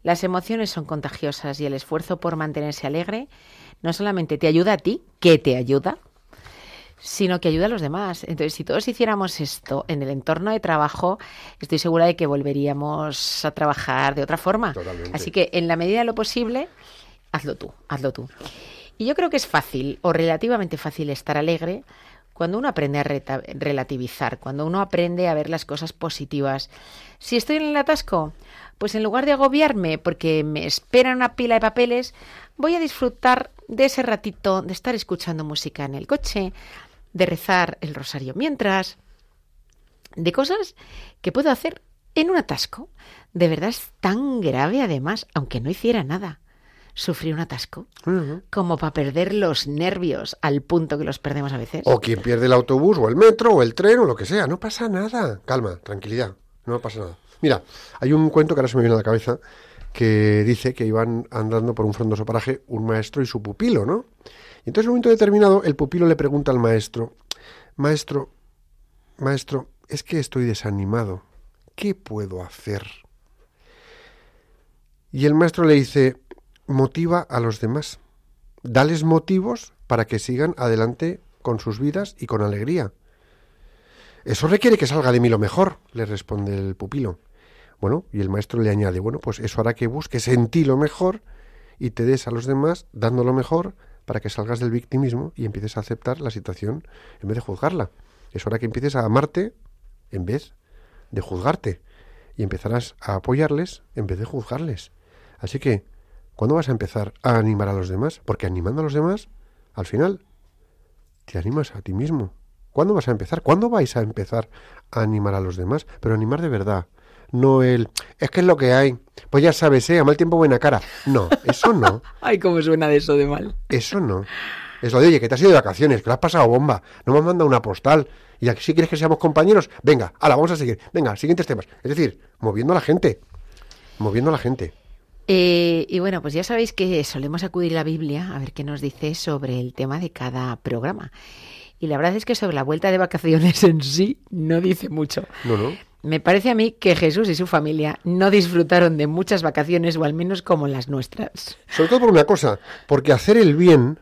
Las emociones son contagiosas y el esfuerzo por mantenerse alegre no solamente te ayuda a ti, que te ayuda, sino que ayuda a los demás. Entonces, si todos hiciéramos esto en el entorno de trabajo, estoy segura de que volveríamos a trabajar de otra forma. Totalmente. Así que, en la medida de lo posible, hazlo tú, hazlo tú. Y yo creo que es fácil o relativamente fácil estar alegre cuando uno aprende a relativizar, cuando uno aprende a ver las cosas positivas. Si estoy en el atasco, pues en lugar de agobiarme porque me espera una pila de papeles, voy a disfrutar de ese ratito de estar escuchando música en el coche, de rezar el rosario mientras, de cosas que puedo hacer en un atasco. De verdad es tan grave además, aunque no hiciera nada. Sufrir un atasco como para perder los nervios al punto que los perdemos a veces. O quien pierde el autobús, o el metro, o el tren, o lo que sea. No pasa nada. Calma, tranquilidad. No pasa nada. Mira, hay un cuento que ahora se me viene a la cabeza que dice que iban andando por un frondoso paraje un maestro y su pupilo, ¿no? Y entonces en un momento determinado el pupilo le pregunta al maestro, maestro, maestro, es que estoy desanimado. ¿Qué puedo hacer? Y el maestro le dice, motiva a los demás. Dales motivos para que sigan adelante con sus vidas y con alegría. Eso requiere que salga de mí lo mejor, le responde el pupilo. Bueno, y el maestro le añade, bueno, pues eso hará que busques en ti lo mejor y te des a los demás dando lo mejor para que salgas del victimismo y empieces a aceptar la situación en vez de juzgarla. Eso hará que empieces a amarte en vez de juzgarte y empezarás a apoyarles en vez de juzgarles. Así que, ¿cuándo vas a empezar a animar a los demás? Porque animando a los demás, al final, te animas a ti mismo. ¿Cuándo vas a empezar? ¿Cuándo vais a empezar a animar a los demás? Pero animar de verdad. No el, es que es lo que hay. Pues ya sabes, ¿eh? A mal tiempo, buena cara. No, eso no. Ay, cómo suena de eso de mal. Eso no. Es lo de, oye, que te has ido de vacaciones, que lo has pasado bomba. No me has mandado una postal. Y aquí si quieres que seamos compañeros, venga, ahora vamos a seguir. Venga, siguientes temas. Es decir, moviendo a la gente. Moviendo a la gente. Eh, y bueno, pues ya sabéis que solemos acudir a la Biblia a ver qué nos dice sobre el tema de cada programa. Y la verdad es que sobre la vuelta de vacaciones en sí no dice mucho. No, no. Me parece a mí que Jesús y su familia no disfrutaron de muchas vacaciones, o al menos como las nuestras. Sobre todo por una cosa, porque hacer el bien,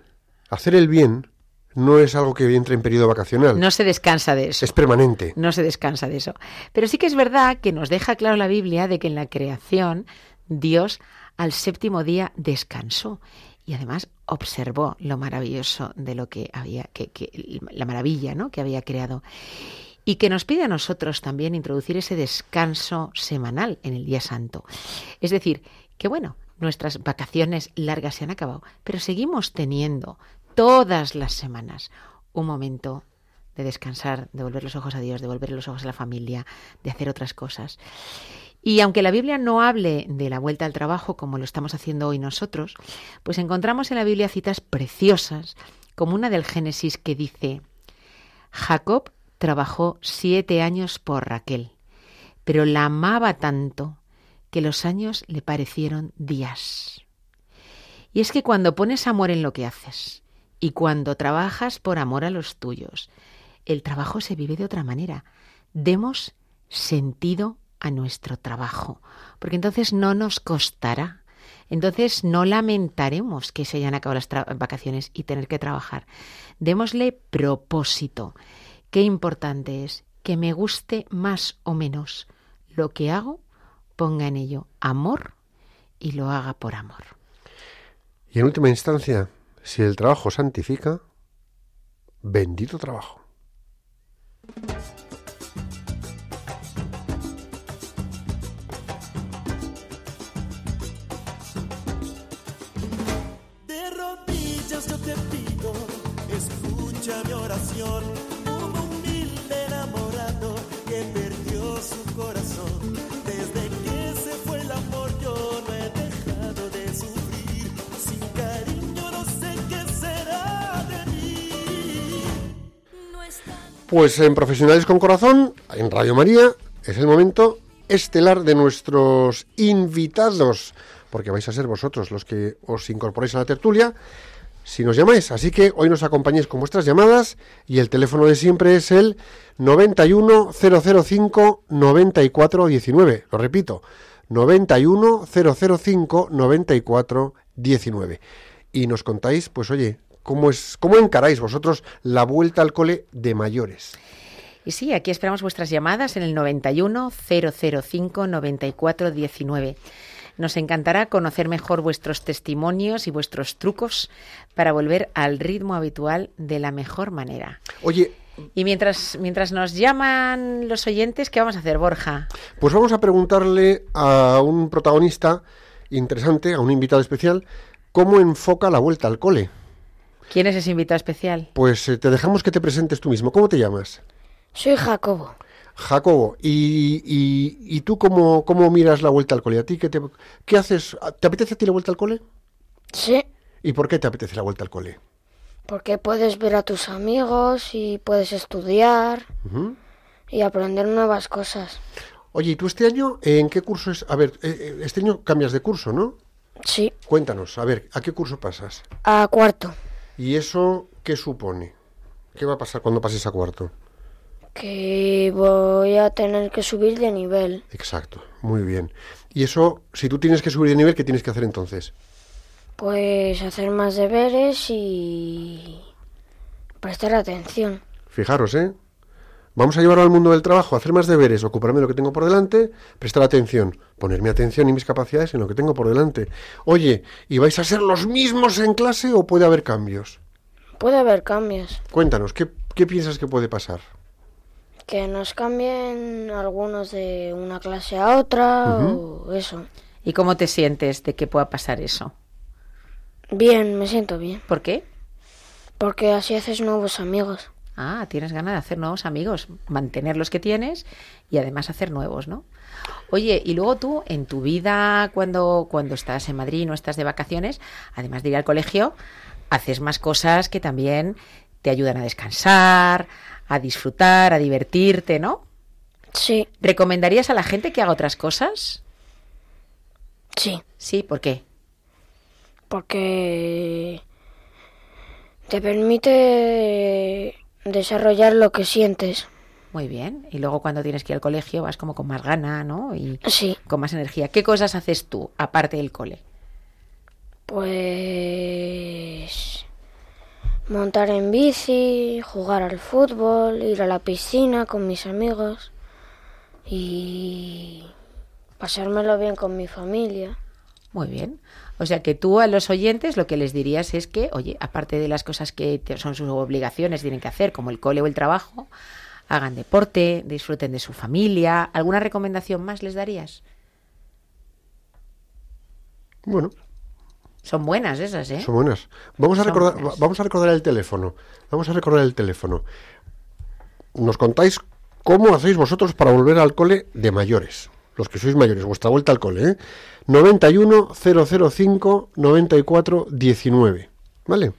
hacer el bien, no es algo que entre en periodo vacacional. No se descansa de eso. Es permanente. No se descansa de eso. Pero sí que es verdad que nos deja claro la Biblia de que en la creación Dios al séptimo día descansó y además observó lo maravilloso de lo que había, que, que- la maravilla ¿no? que había creado. Y que nos pide a nosotros también introducir ese descanso semanal en el día santo. Es decir, que bueno, nuestras vacaciones largas se han acabado, pero seguimos teniendo todas las semanas un momento de descansar, de volver los ojos a Dios, de volver los ojos a la familia, de hacer otras cosas. Y aunque la Biblia no hable de la vuelta al trabajo como lo estamos haciendo hoy nosotros, pues encontramos en la Biblia citas preciosas, como una del Génesis que dice, Jacob trabajó siete años por Raquel, pero la amaba tanto que los años le parecieron días. Y es que cuando pones amor en lo que haces y cuando trabajas por amor a los tuyos, el trabajo se vive de otra manera. Demos sentido a nuestro trabajo, porque entonces no nos costará. Entonces no lamentaremos que se hayan acabado las vacaciones y tener que trabajar. Démosle propósito. Qué importante es que me guste más o menos lo que hago, ponga en ello amor y lo haga por amor. Y en última instancia, si el trabajo santifica, bendito trabajo. Pues en Profesionales con Corazón, en Radio María, es el momento estelar de nuestros invitados, porque vais a ser vosotros los que os incorporéis a la tertulia si nos llamáis. Así que hoy nos acompañéis con vuestras llamadas y el teléfono de siempre es el 91005 9419. Lo repito, 91005 9419. Y nos contáis, pues oye, ¿cómo, es, ¿cómo encaráis vosotros la vuelta al cole de mayores? Y sí, aquí esperamos vuestras llamadas en el 91 005 94 19. Nos encantará conocer mejor vuestros testimonios y vuestros trucos para volver al ritmo habitual de la mejor manera. Oye, Y mientras, mientras nos llaman los oyentes, ¿qué vamos a hacer, Borja? Pues vamos a preguntarle a un protagonista interesante, a un invitado especial, cómo enfoca la vuelta al cole. ¿Quién es ese invitado especial? Pues eh, te dejamos que te presentes tú mismo. ¿Cómo te llamas? Soy Jacobo. Jacobo. ¿Y, y, y tú cómo, cómo miras la vuelta al cole? ¿A ti qué, te, qué haces? ¿Te apetece a ti la vuelta al cole? Sí, ¿Y por qué te apetece la vuelta al cole? porque puedes ver a tus amigos y puedes estudiar y aprender nuevas cosas. Oye, ¿y tú este año en qué curso es? A ver, eh, eh, este año cambias de curso, ¿no? Sí, Cuéntanos, a ver, ¿a qué curso pasas? a cuarto. ¿Y eso qué supone? ¿Qué va a pasar cuando pases a cuarto? Que voy a tener que subir de nivel. Exacto, muy bien. Y eso, si tú tienes que subir de nivel, ¿qué tienes que hacer entonces? Pues hacer más deberes y prestar atención. Fijaros, ¿eh? Vamos a llevarlo al mundo del trabajo, hacer más deberes, ocuparme de lo que tengo por delante, prestar atención, ponerme atención y mis capacidades en lo que tengo por delante. Oye, ¿y vais a ser los mismos en clase o puede haber cambios? Puede haber cambios. Cuéntanos, ¿qué, qué piensas que puede pasar? Que nos cambien algunos de una clase a otra o eso. ¿Y cómo te sientes de que pueda pasar eso? Bien, me siento bien. ¿Por qué? Porque así haces nuevos amigos. Ah, tienes ganas de hacer nuevos amigos, mantener los que tienes y además hacer nuevos, ¿no? Oye, y luego tú, en tu vida, cuando, cuando estás en Madrid, no estás de vacaciones, además de ir al colegio, haces más cosas que también te ayudan a descansar, a disfrutar, a divertirte, ¿no? Sí, ¿Recomendarías a la gente que haga otras cosas? sí. Sí, ¿por qué? porque te permite desarrollar lo que sientes. Muy bien. Y luego cuando tienes que ir al colegio vas como con más gana, ¿no? Y Sí, con más energía. ¿Qué cosas haces tú, aparte del cole? pues montar en bici, jugar al fútbol, ir a la piscina con mis amigos y pasármelo bien con mi familia. Muy bien. O sea que tú a los oyentes lo que les dirías es que, oye, aparte de las cosas que son sus obligaciones, tienen que hacer, como el cole o el trabajo, hagan deporte, disfruten de su familia. ¿Alguna recomendación más les darías? Bueno, Son buenas esas, ¿eh? son buenas. Vamos a, Son recordar, buenas. vamos a recordar el teléfono. Vamos a recordar el teléfono. Nos contáis cómo hacéis vosotros para volver al cole de mayores. Los que sois mayores, vuestra vuelta al cole, ¿eh? 91 005 94 19. ¿Vale?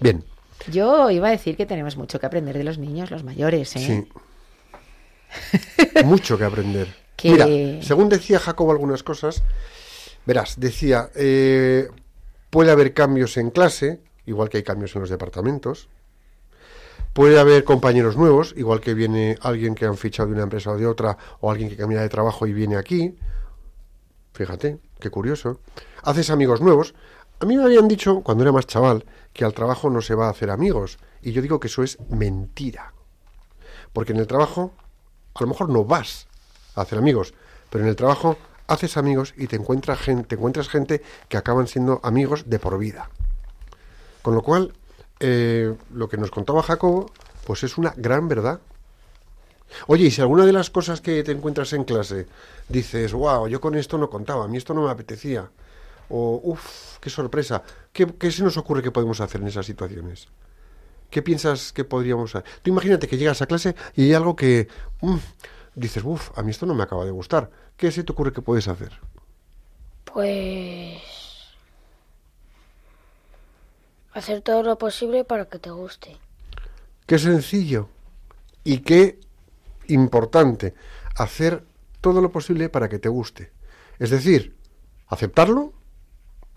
Bien, Yo iba a decir que tenemos mucho que aprender de los niños, los mayores, ¿eh? sí. Mucho que aprender. Que- Mira, según decía Jacobo algunas cosas, verás, decía, eh, Puede haber cambios en clase, igual que hay cambios en los departamentos. Puede haber compañeros nuevos, igual que viene alguien que han fichado de una empresa o de otra, o alguien que cambia de trabajo y viene aquí. Fíjate, qué curioso. Haces amigos nuevos. A mí me habían dicho, cuando era más chaval, que al trabajo no se va a hacer amigos. Y yo digo que eso es mentira. Porque en el trabajo, a lo mejor no vas a hacer amigos, pero en el trabajo haces amigos y te encuentras gente, te encuentras gente que acaban siendo amigos de por vida. Con lo cual, eh, lo que nos contaba Jacobo, pues es una gran verdad. Oye, y si alguna de las cosas que te encuentras en clase dices, wow, yo con esto no contaba, a mí esto no me apetecía, o uff, qué sorpresa, ¿qué, ¿qué se nos ocurre que podemos hacer en esas situaciones? ¿Qué piensas que podríamos hacer? Tú imagínate que llegas a clase y hay algo que mm, dices, uff, a mí esto no me acaba de gustar. ¿Qué se te ocurre que puedes hacer? Pues hacer todo lo posible para que te guste. Qué sencillo y qué importante hacer todo lo posible para que te guste. Es decir, aceptarlo,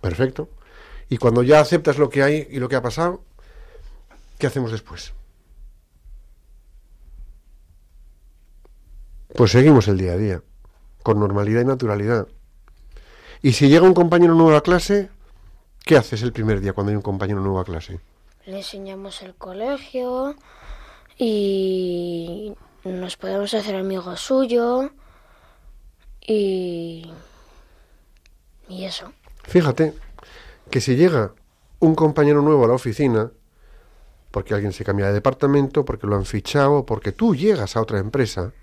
perfecto. Y cuando ya aceptas lo que hay y lo que ha pasado, ¿qué hacemos después? Pues seguimos el día a día, con normalidad y naturalidad. Y si llega un compañero nuevo a clase, ¿qué haces el primer día cuando hay un compañero nuevo a clase? Le enseñamos el colegio y nos podemos hacer amigos suyos y y eso. Fíjate que si llega un compañero nuevo a la oficina, porque alguien se cambia de departamento, porque lo han fichado, porque tú llegas a otra empresa,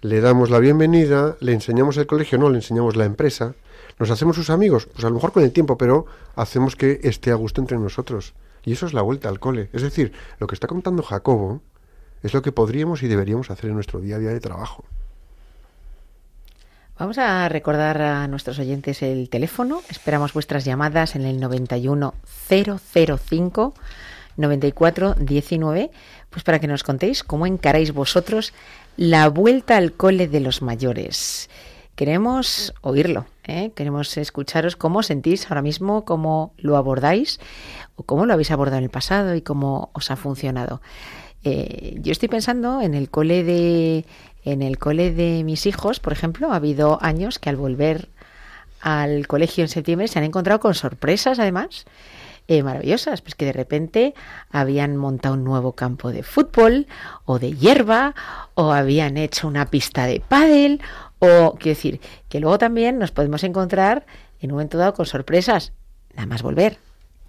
le damos la bienvenida, le enseñamos el colegio, no, le enseñamos la empresa, nos hacemos sus amigos, pues a lo mejor con el tiempo, pero hacemos que esté a gusto entre nosotros. Y eso es la vuelta al cole. Es decir, lo que está contando Jacobo es lo que podríamos y deberíamos hacer en nuestro día a día de trabajo. Vamos a recordar a nuestros oyentes el teléfono. Esperamos vuestras llamadas en el 91 005 94 19, pues para que nos contéis cómo encaráis vosotros la vuelta al cole de los mayores. Queremos oírlo, ¿eh? queremos escucharos cómo sentís ahora mismo, cómo lo abordáis o cómo lo habéis abordado en el pasado y cómo os ha funcionado. Eh, yo estoy pensando en el cole de en el cole de mis hijos, por ejemplo, ha habido años que al volver al colegio en septiembre se han encontrado con sorpresas, además, eh, maravillosas, pues que de repente habían montado un nuevo campo de fútbol o de hierba o habían hecho una pista de pádel o quiero decir que luego también nos podemos encontrar en un momento dado con sorpresas, nada más volver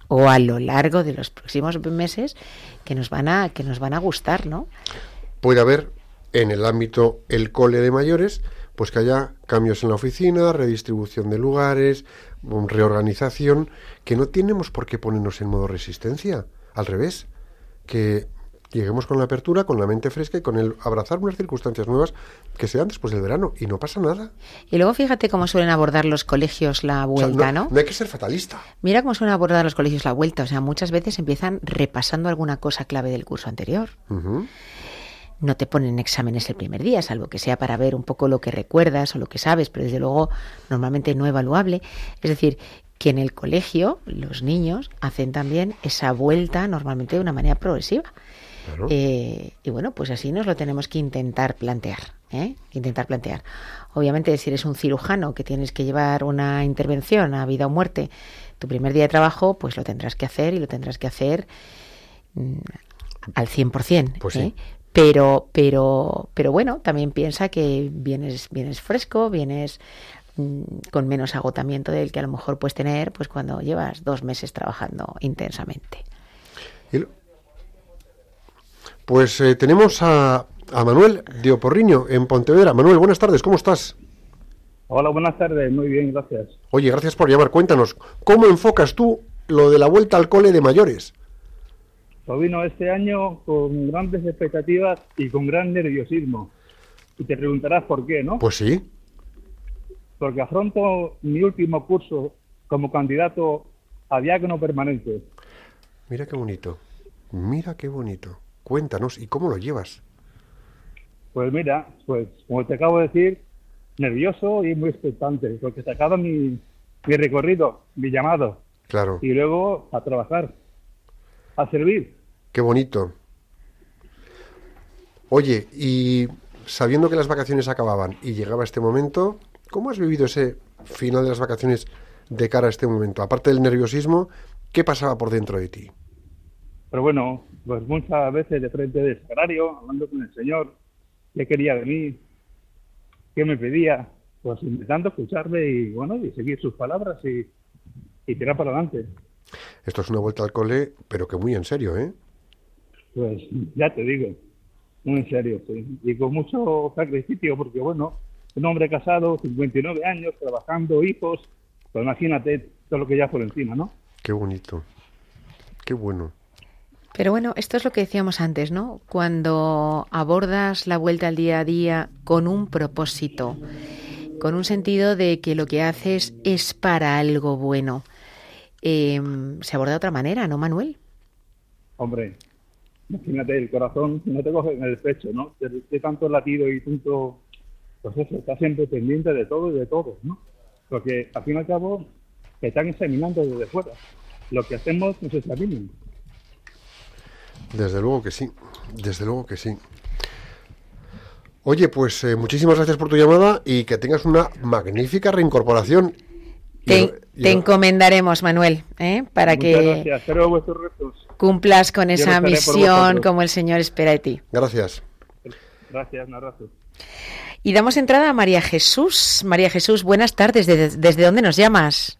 o a lo largo de los próximos meses que nos van a que nos van a gustar, ¿no? Puede haber en el ámbito el cole de mayores, pues que haya cambios en la oficina, redistribución de lugares, reorganización, que no tenemos por qué ponernos en modo resistencia, al revés, que lleguemos con la apertura, con la mente fresca y con el abrazar unas circunstancias nuevas que se dan después del verano y no pasa nada. Y luego fíjate cómo suelen abordar los colegios la O sea, vuelta, no, ¿no? no hay que ser fatalista. Mira cómo suelen abordar los colegios la vuelta. O sea, muchas veces empiezan repasando alguna cosa clave del curso anterior. No te ponen exámenes el primer día, salvo que sea para ver un poco lo que recuerdas o lo que sabes, pero desde luego normalmente no evaluable. Es decir, que en el colegio los niños hacen también esa vuelta normalmente de una manera progresiva. Claro. Eh, y bueno, pues así nos lo tenemos que intentar plantear. ¿eh? Intentar plantear. Obviamente, si eres un cirujano que tienes que llevar una intervención a vida o muerte, tu primer día de trabajo, pues lo tendrás que hacer y lo tendrás que hacer mm, al 100%. Pues ¿eh? sí. Pero, pero, pero bueno, también piensa que vienes, vienes fresco, vienes mm, con menos agotamiento del que a lo mejor puedes tener pues cuando llevas dos meses trabajando intensamente. Pues eh, tenemos a, a Manuel de Oporriño en Pontevedra. Manuel, buenas tardes, ¿cómo estás? Hola, buenas tardes. Muy bien, gracias. Oye, gracias por llamar. Cuéntanos, ¿cómo enfocas tú lo de la vuelta al cole de mayores? Yo vino este año con grandes expectativas y con gran nerviosismo. Y te preguntarás por qué, ¿no? Pues sí. Porque afronto mi último curso como candidato a diácono permanente. Mira qué bonito. Mira qué bonito. Cuéntanos, ¿y cómo lo llevas? Pues mira, pues como te acabo de decir, nervioso y muy expectante, porque se acaba mi, mi recorrido, mi llamado. Claro, Y luego a trabajar, a servir. Qué bonito. Oye, y sabiendo que las vacaciones acababan y llegaba este momento, ¿cómo has vivido ese final de las vacaciones de cara a este momento? Aparte del nerviosismo, ¿qué pasaba por dentro de ti? Pero bueno, pues muchas veces de frente del sagrario, hablando con el Señor, qué quería de mí, qué me pedía, pues intentando escucharle y bueno, y seguir sus palabras y, y tirar para adelante. Esto es una vuelta al cole, pero que muy en serio, ¿eh? Pues ya te digo, muy en serio, sí. Y con mucho sacrificio, porque bueno, un hombre casado, 59 años, trabajando, hijos, pues imagínate todo lo que ya por encima, ¿no? Qué bonito. Qué bueno. Pero bueno, esto es lo que decíamos antes, ¿no? Cuando abordas la vuelta al día a día con un propósito, con un sentido de que lo que haces es para algo bueno, eh, se aborda de otra manera, ¿no, Manuel? Hombre, imagínate, el corazón no te coge en el pecho, ¿no? De, de tanto latido y tanto, pues eso, está siempre pendiente de todo y de todo, ¿no? Porque al fin y al cabo te están examinando desde fuera. Lo que hacemos nos examinan. Desde luego que sí, desde luego que sí. Oye, pues eh, muchísimas gracias por tu llamada y que tengas una magnífica reincorporación. Te, te encomendaremos, Manuel, ¿eh? para Muchas que gracias. Espero vuestros retos. cumplas con Yo esa misión como el Señor espera de ti. Gracias. Gracias, un abrazo. Y damos entrada a María Jesús. María Jesús, buenas tardes. ¿Desde, desde dónde nos llamas?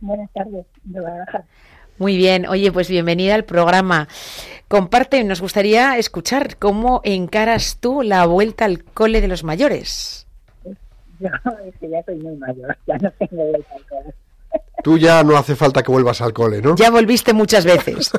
Buenas tardes, de Guadalajara. Muy bien, oye, pues bienvenida al programa. Comparte, nos gustaría escuchar cómo encaras tú la vuelta al cole de los mayores. Yo es que ya soy muy mayor, ya no tengo vuelta al cole. Tú ya no hace falta que vuelvas al cole, ¿no? Ya volviste muchas veces.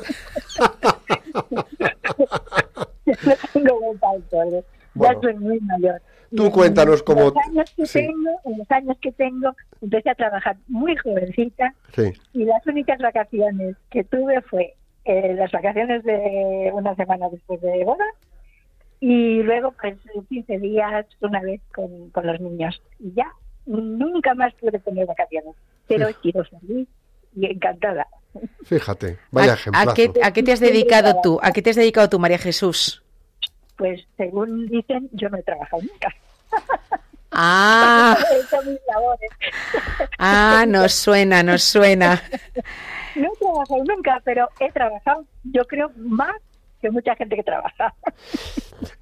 Ya no tengo vuelta al cole, Bueno. ya soy muy mayor. Tú cuéntanos cómo- Los años que sí. tengo, en los años que tengo, empecé a trabajar muy jovencita Sí. y las únicas vacaciones que tuve fue eh, las vacaciones de una semana después de boda y luego pues 15 días una vez con, con los niños y ya nunca más pude tener vacaciones pero sido feliz y encantada. Fíjate, vaya ¿A, a qué, a qué te has dedicado tú? ¿A qué te has dedicado tú, María Jesús? pues según dicen yo no he trabajado nunca. Ah, he hecho mis labores. Ah, nos suena, nos suena. no he trabajado nunca pero he trabajado yo creo más que mucha gente que trabaja.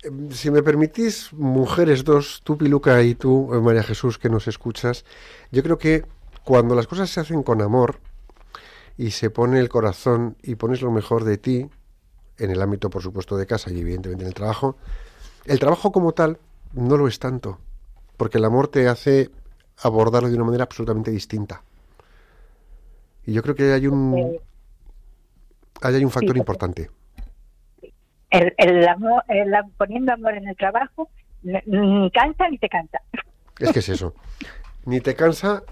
Eh, Si me permitís, mujeres dos, tú Piluca y tú, eh, María Jesús, que nos escuchas, yo creo que cuando las cosas se hacen con amor y se pone el corazón y pones lo mejor de ti, en el ámbito, por supuesto, de casa y evidentemente en el trabajo, el trabajo como tal no lo es tanto, porque el amor te hace abordarlo de una manera absolutamente distinta. Y yo creo que hay un, ahí hay un factor importante. el, el amor, el poniendo amor en el trabajo, ni cansa ni te cansa. Es que es eso. Ni te cansa,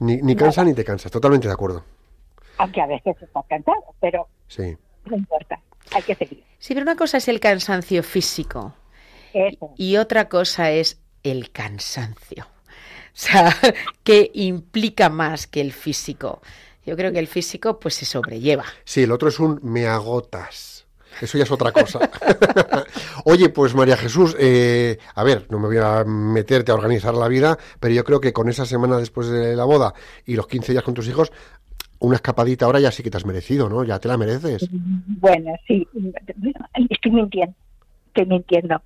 ni, ni cansa ni te cansas. Totalmente de acuerdo. Aunque a veces estás cansado, pero Sí. no importa, hay que seguir. Sí, pero una cosa es el cansancio físico Eso. y otra cosa es el cansancio. O sea, que implica más que el físico. Yo creo que el físico pues se sobrelleva. Sí, el otro es un me agotas. Eso ya es otra cosa. Oye, pues María Jesús, eh, a ver, no me voy a meterte a organizar la vida, pero yo creo que con esa semana después de la boda y los 15 días con tus hijos, una escapadita ahora ya sí que te has merecido, ¿no? Ya te la mereces. Bueno, sí, estoy mintiendo, estoy mintiendo.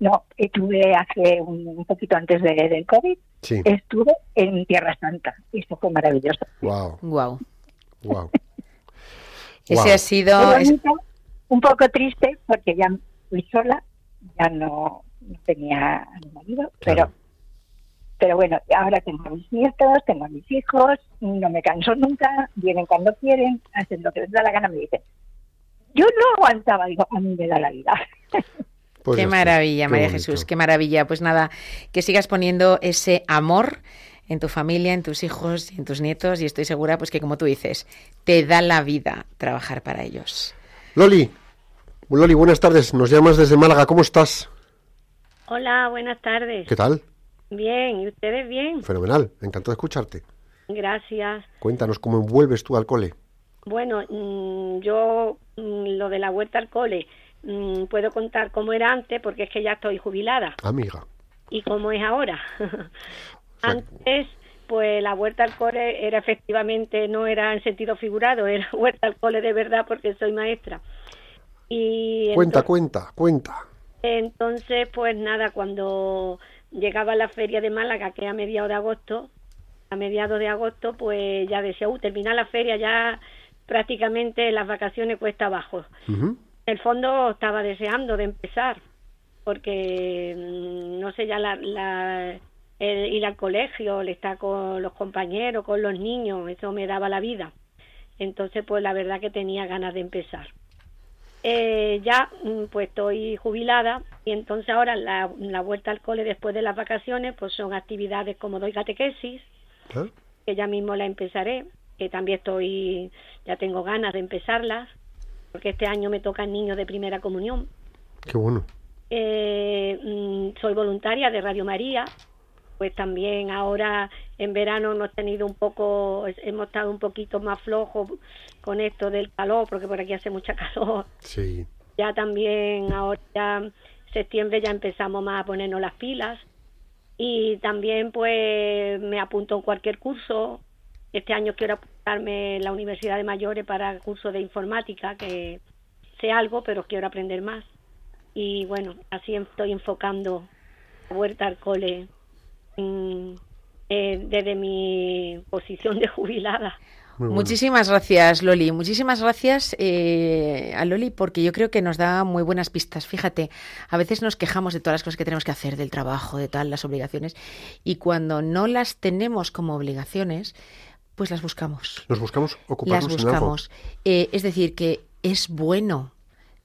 No, estuve hace un, un poquito antes de- del COVID, Sí. estuve en Tierra Santa y eso fue maravilloso. Wow, Wow. wow. Ese ha sido Fue es- bonito, un poco triste porque ya fui sola, ya no, no tenía a mi marido, pero pero bueno, ahora tengo a mis nietos, tengo a mis hijos, no me canso nunca, vienen cuando quieren, hacen lo que les da la gana, me dicen. Yo no aguantaba, digo, a mí me da la vida. Pues qué maravilla, Qué María bonito. Jesús, qué maravilla. Pues nada, que sigas poniendo ese amor en tu familia, en tus hijos en tus nietos y estoy segura pues que como tú dices, te da la vida trabajar para ellos. Loli, Loli, buenas tardes. Nos llamas desde Málaga. ¿Cómo estás? Hola, buenas tardes. ¿Qué tal? Bien, ¿y ustedes bien? Fenomenal. Encantado de escucharte. Gracias. Cuéntanos cómo vuelves tú al cole. Bueno, mm, yo mm, lo de la vuelta al cole mm, puedo contar cómo era antes porque es que ya estoy jubilada Amiga. y cómo es ahora. antes, pues la vuelta al cole era efectivamente, no era en sentido figurado, era vuelta al cole de verdad porque soy maestra. Y Cuenta, entonces- cuenta, cuenta. entonces, pues nada, cuando llegaba la feria de Málaga, que a mediados de agosto, a mediados de agosto, pues ya decía, uh, termina la feria, ya prácticamente las vacaciones cuesta abajo. En el fondo estaba deseando de empezar, porque mm, no sé, ya la, la- el ir al colegio, el estar con los compañeros, con los niños, eso me daba la vida. Entonces, pues la verdad que tenía ganas de empezar. Eh, ya mm, pues estoy jubilada y entonces ahora la, la vuelta al cole después de las vacaciones pues son actividades como doy catequesis ¿Eh? que ya mismo la empezaré que también estoy ya tengo ganas de empezarlas porque este año me tocan niños de primera comunión Qué bueno. eh, mm, soy voluntaria de Radio María pues también ahora en verano hemos tenido un poco hemos estado un poquito más flojos con esto del calor porque por aquí hace mucha calor. Sí. ya también ahora ya septiembre ya empezamos más a ponernos las pilas. Y también pues me apunto en cualquier curso. Este año quiero apuntarme en la Universidad de Mayores para curso de informática que sé algo pero quiero aprender más. Y bueno así estoy enfocando la vuelta al cole mm, eh, desde mi posición de jubilada. Muchísimas gracias, Loli. Muchísimas gracias eh, a Loli porque yo creo que nos da muy buenas pistas. Fíjate, a veces nos quejamos de todas las cosas que tenemos que hacer, del trabajo, de tal, las obligaciones, y cuando no las tenemos como obligaciones, pues las buscamos. Nos buscamos Las ocuparnos en algo. buscamos. Eh, es decir, que es bueno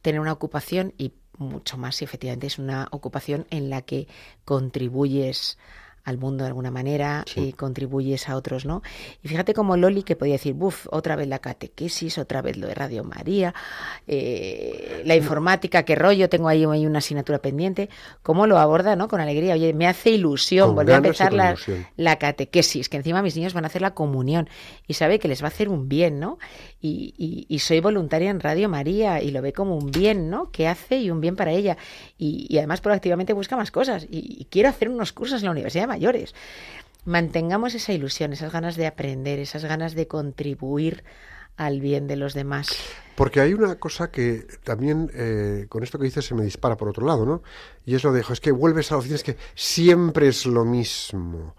tener una ocupación y mucho más si efectivamente es una ocupación en la que contribuyes al mundo de alguna manera Sí. y contribuyes a otros, ¿no? Y fíjate como Loli que podía decir, buf, otra vez la catequesis, otra vez lo de Radio María, eh, la informática, qué rollo, tengo ahí, ahí una asignatura pendiente, cómo lo aborda, ¿no? Con alegría, oye, me hace ilusión Con volver a empezar la, catequesis, que encima mis niños van a hacer la comunión y sabe que les va a hacer un bien, ¿no? Y, y- y soy voluntaria en Radio María y lo ve como un bien, ¿no? Que hace y un bien para ella. Y, y además proactivamente busca más cosas. Y, quiero hacer unos cursos en la Universidad Mayores. Mantengamos esa ilusión, esas ganas de aprender, esas ganas de contribuir al bien de los demás. Porque hay una cosa que también eh, con esto que dices se me dispara por otro lado, ¿no? Y es lo de, "Jo, es que vuelves a la oficina, es que siempre es lo mismo.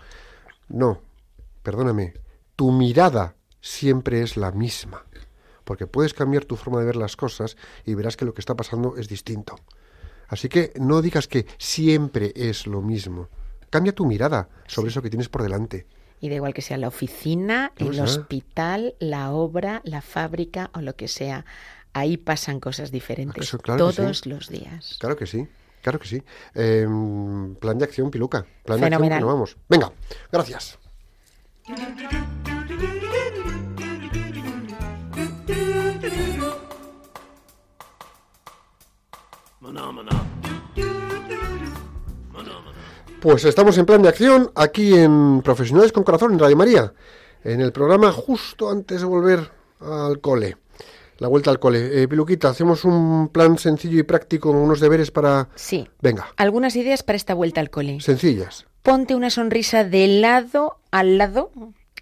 No, perdóname, tu mirada siempre es la misma. Porque puedes cambiar tu forma de ver las cosas y verás que lo que está pasando es distinto. Así que no digas que siempre es lo mismo. Cambia tu mirada sobre eso que tienes por delante. Y da igual que sea la oficina, No el sé. hospital, la obra, la fábrica o lo que sea. Ahí pasan cosas diferentes Eso, claro que sí. todos los días. Claro que sí, claro que sí. Eh, plan de acción, Piluca. Plan de acción, Fenomenal. nos vamos. Venga, gracias. Pues estamos en plan de acción aquí en Profesionales con Corazón, en Radio María, en el programa justo antes de volver al cole, la vuelta al cole. Eh, Piluquita, hacemos un plan sencillo y práctico, unos deberes para... Sí. Venga, Algunas ideas para esta vuelta al cole. sencillas. Ponte una sonrisa de lado al lado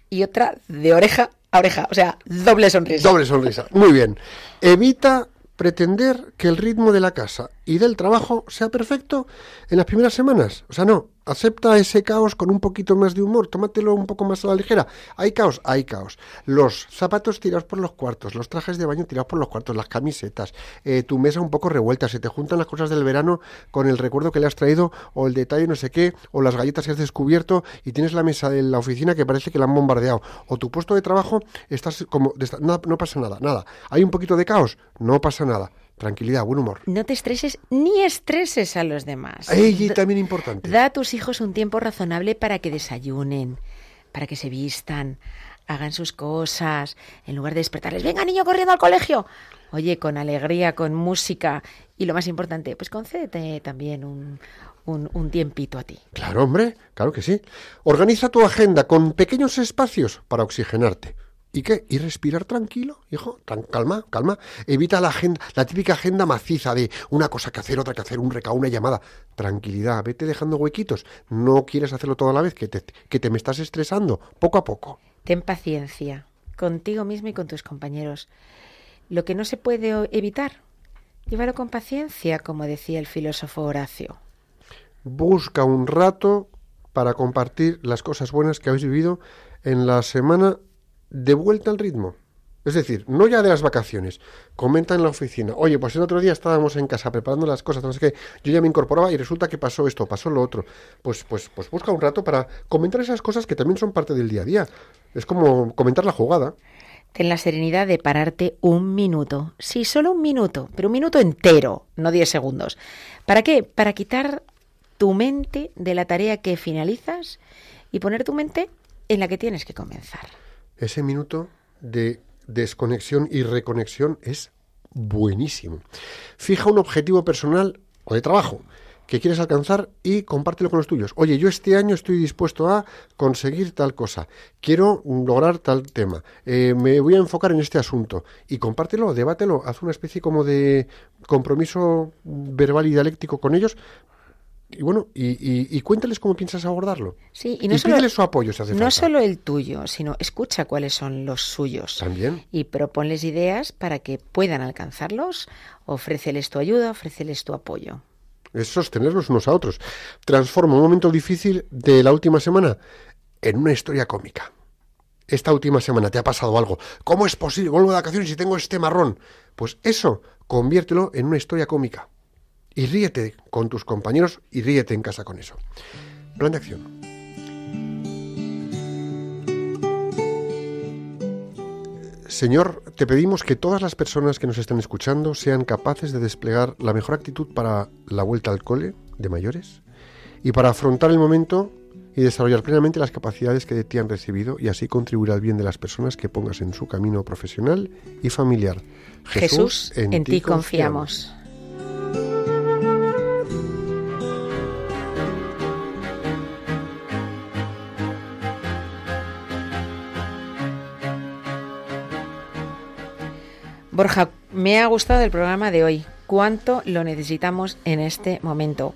y otra de oreja a oreja. O sea, doble sonrisa. Doble sonrisa. Muy bien. Evita pretender que el ritmo de la casa y del trabajo sea perfecto en las primeras semanas. O sea, no. Acepta ese caos con un poquito más de humor. Tómatelo un poco más a la ligera. Hay caos, hay caos. Los zapatos tirados por los cuartos, los trajes de baño tirados por los cuartos, las camisetas, eh, tu mesa un poco revuelta. Se te juntan las cosas del verano con el recuerdo que le has traído o el detalle no sé qué o las galletas que has descubierto y tienes la mesa de la oficina que parece que la han bombardeado. O tu puesto de trabajo estás como... no pasa nada, nada. Hay un poquito de caos, no pasa nada. Tranquilidad, buen humor. No te estreses ni estreses a los demás. Ey, y Da- también importante. Da a tus hijos un tiempo razonable para que desayunen, para que se vistan, hagan sus cosas, en lugar de despertarles, venga niño corriendo al colegio. Oye, con alegría, con música Y lo más importante, pues concédete también un, un, un tiempito a ti. Claro, hombre, claro que sí. Organiza tu agenda con pequeños espacios para oxigenarte. ¿Y qué? ¿Y respirar tranquilo, hijo? Tan, calma, calma. Evita la agenda, la típica agenda maciza de una cosa que hacer, otra que hacer, un recao, una llamada. Tranquilidad, vete dejando huequitos. No quieres hacerlo toda la vez, que te, que te me estás estresando, poco a poco. Ten paciencia contigo mismo y con tus compañeros. Lo que no se puede evitar, llévalo con paciencia, como decía el filósofo Horacio. Busca un rato para compartir las cosas buenas que habéis vivido en la semana de vuelta al ritmo. Es decir, no ya de las vacaciones. Comenta en la oficina. Oye, pues el otro día estábamos en casa preparando las cosas, no sé. Yo ya me incorporaba y resulta que pasó esto, pasó lo otro. Pues, pues, pues busca un rato para comentar esas cosas que también son parte del día a día. Es como comentar la jugada. Ten la serenidad de pararte un minuto. Sí, solo un minuto, pero un minuto entero, no 10 segundos. ¿Para qué? Para quitar tu mente de la tarea que finalizas y poner tu mente en la que tienes que comenzar. Ese minuto de desconexión y reconexión es buenísimo. Fija un objetivo personal o de trabajo que quieres alcanzar y compártelo con los tuyos. Oye, yo este año estoy dispuesto a conseguir tal cosa, quiero lograr tal tema, eh, me voy a enfocar en este asunto y compártelo, debátelo, haz una especie como de compromiso verbal y dialéctico con ellos y bueno, y, y- y cuéntales cómo piensas abordarlo. Sí, y no y solo, su apoyo si hace no falta. solo el tuyo, sino escucha cuáles son los suyos. También. Y proponles ideas para que puedan alcanzarlos. Ofréceles tu ayuda, ofréceles tu apoyo. es sostenerlos unos a otros. Transforma un momento difícil de la última semana en una historia cómica. Esta última semana te ha pasado algo. ¿Cómo es posible? Vuelvo de vacaciones y tengo este marrón. Pues eso, conviértelo en una historia cómica. Y ríete con tus compañeros y ríete en casa con eso. Plan de acción. Señor, te pedimos que todas las personas que nos están escuchando sean capaces de desplegar la mejor actitud para la vuelta al cole de mayores y para afrontar el momento y desarrollar plenamente las capacidades que de ti han recibido y así contribuir al bien de las personas que pongas en su camino profesional y familiar. Jesús, en, ti confiamos. Borja, me ha gustado el programa de hoy. ¿Cuánto lo necesitamos en este momento?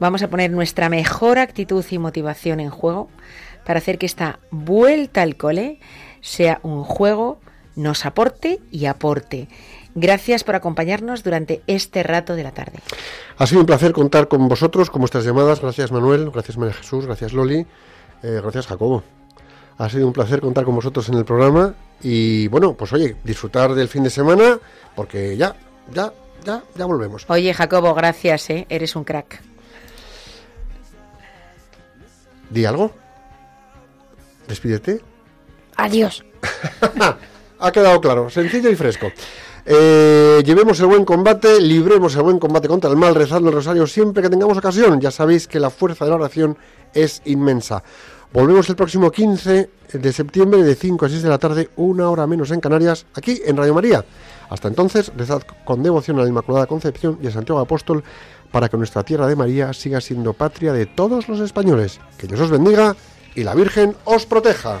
Vamos a poner nuestra mejor actitud y motivación en juego para hacer que esta vuelta al cole sea un juego, nos aporte y aporte. Gracias por acompañarnos durante este rato de la tarde. Ha sido un placer contar con vosotros, con vuestras llamadas. Gracias Manuel, gracias María Jesús, gracias Loli, eh, gracias Jacobo. Ha sido un placer contar con vosotros en el programa y bueno, pues oye, disfrutar del fin de semana porque ya, ya, ya, ya volvemos. Oye, Jacobo, gracias, ¿eh? eres un crack. ¿Di algo? Despídete. Adiós. ha quedado claro, sencillo y fresco. Eh, llevemos el buen combate, libremos el buen combate contra el mal, rezando el rosario siempre que tengamos ocasión. Ya sabéis que la fuerza de la oración es inmensa. Volvemos el próximo 15 de septiembre de 5 a 6 de la tarde, una hora menos en Canarias, aquí en Radio María. Hasta entonces, rezad con devoción a la Inmaculada Concepción y a Santiago Apóstol para que nuestra tierra de María siga siendo patria de todos los españoles. Que Dios os bendiga y la Virgen os proteja.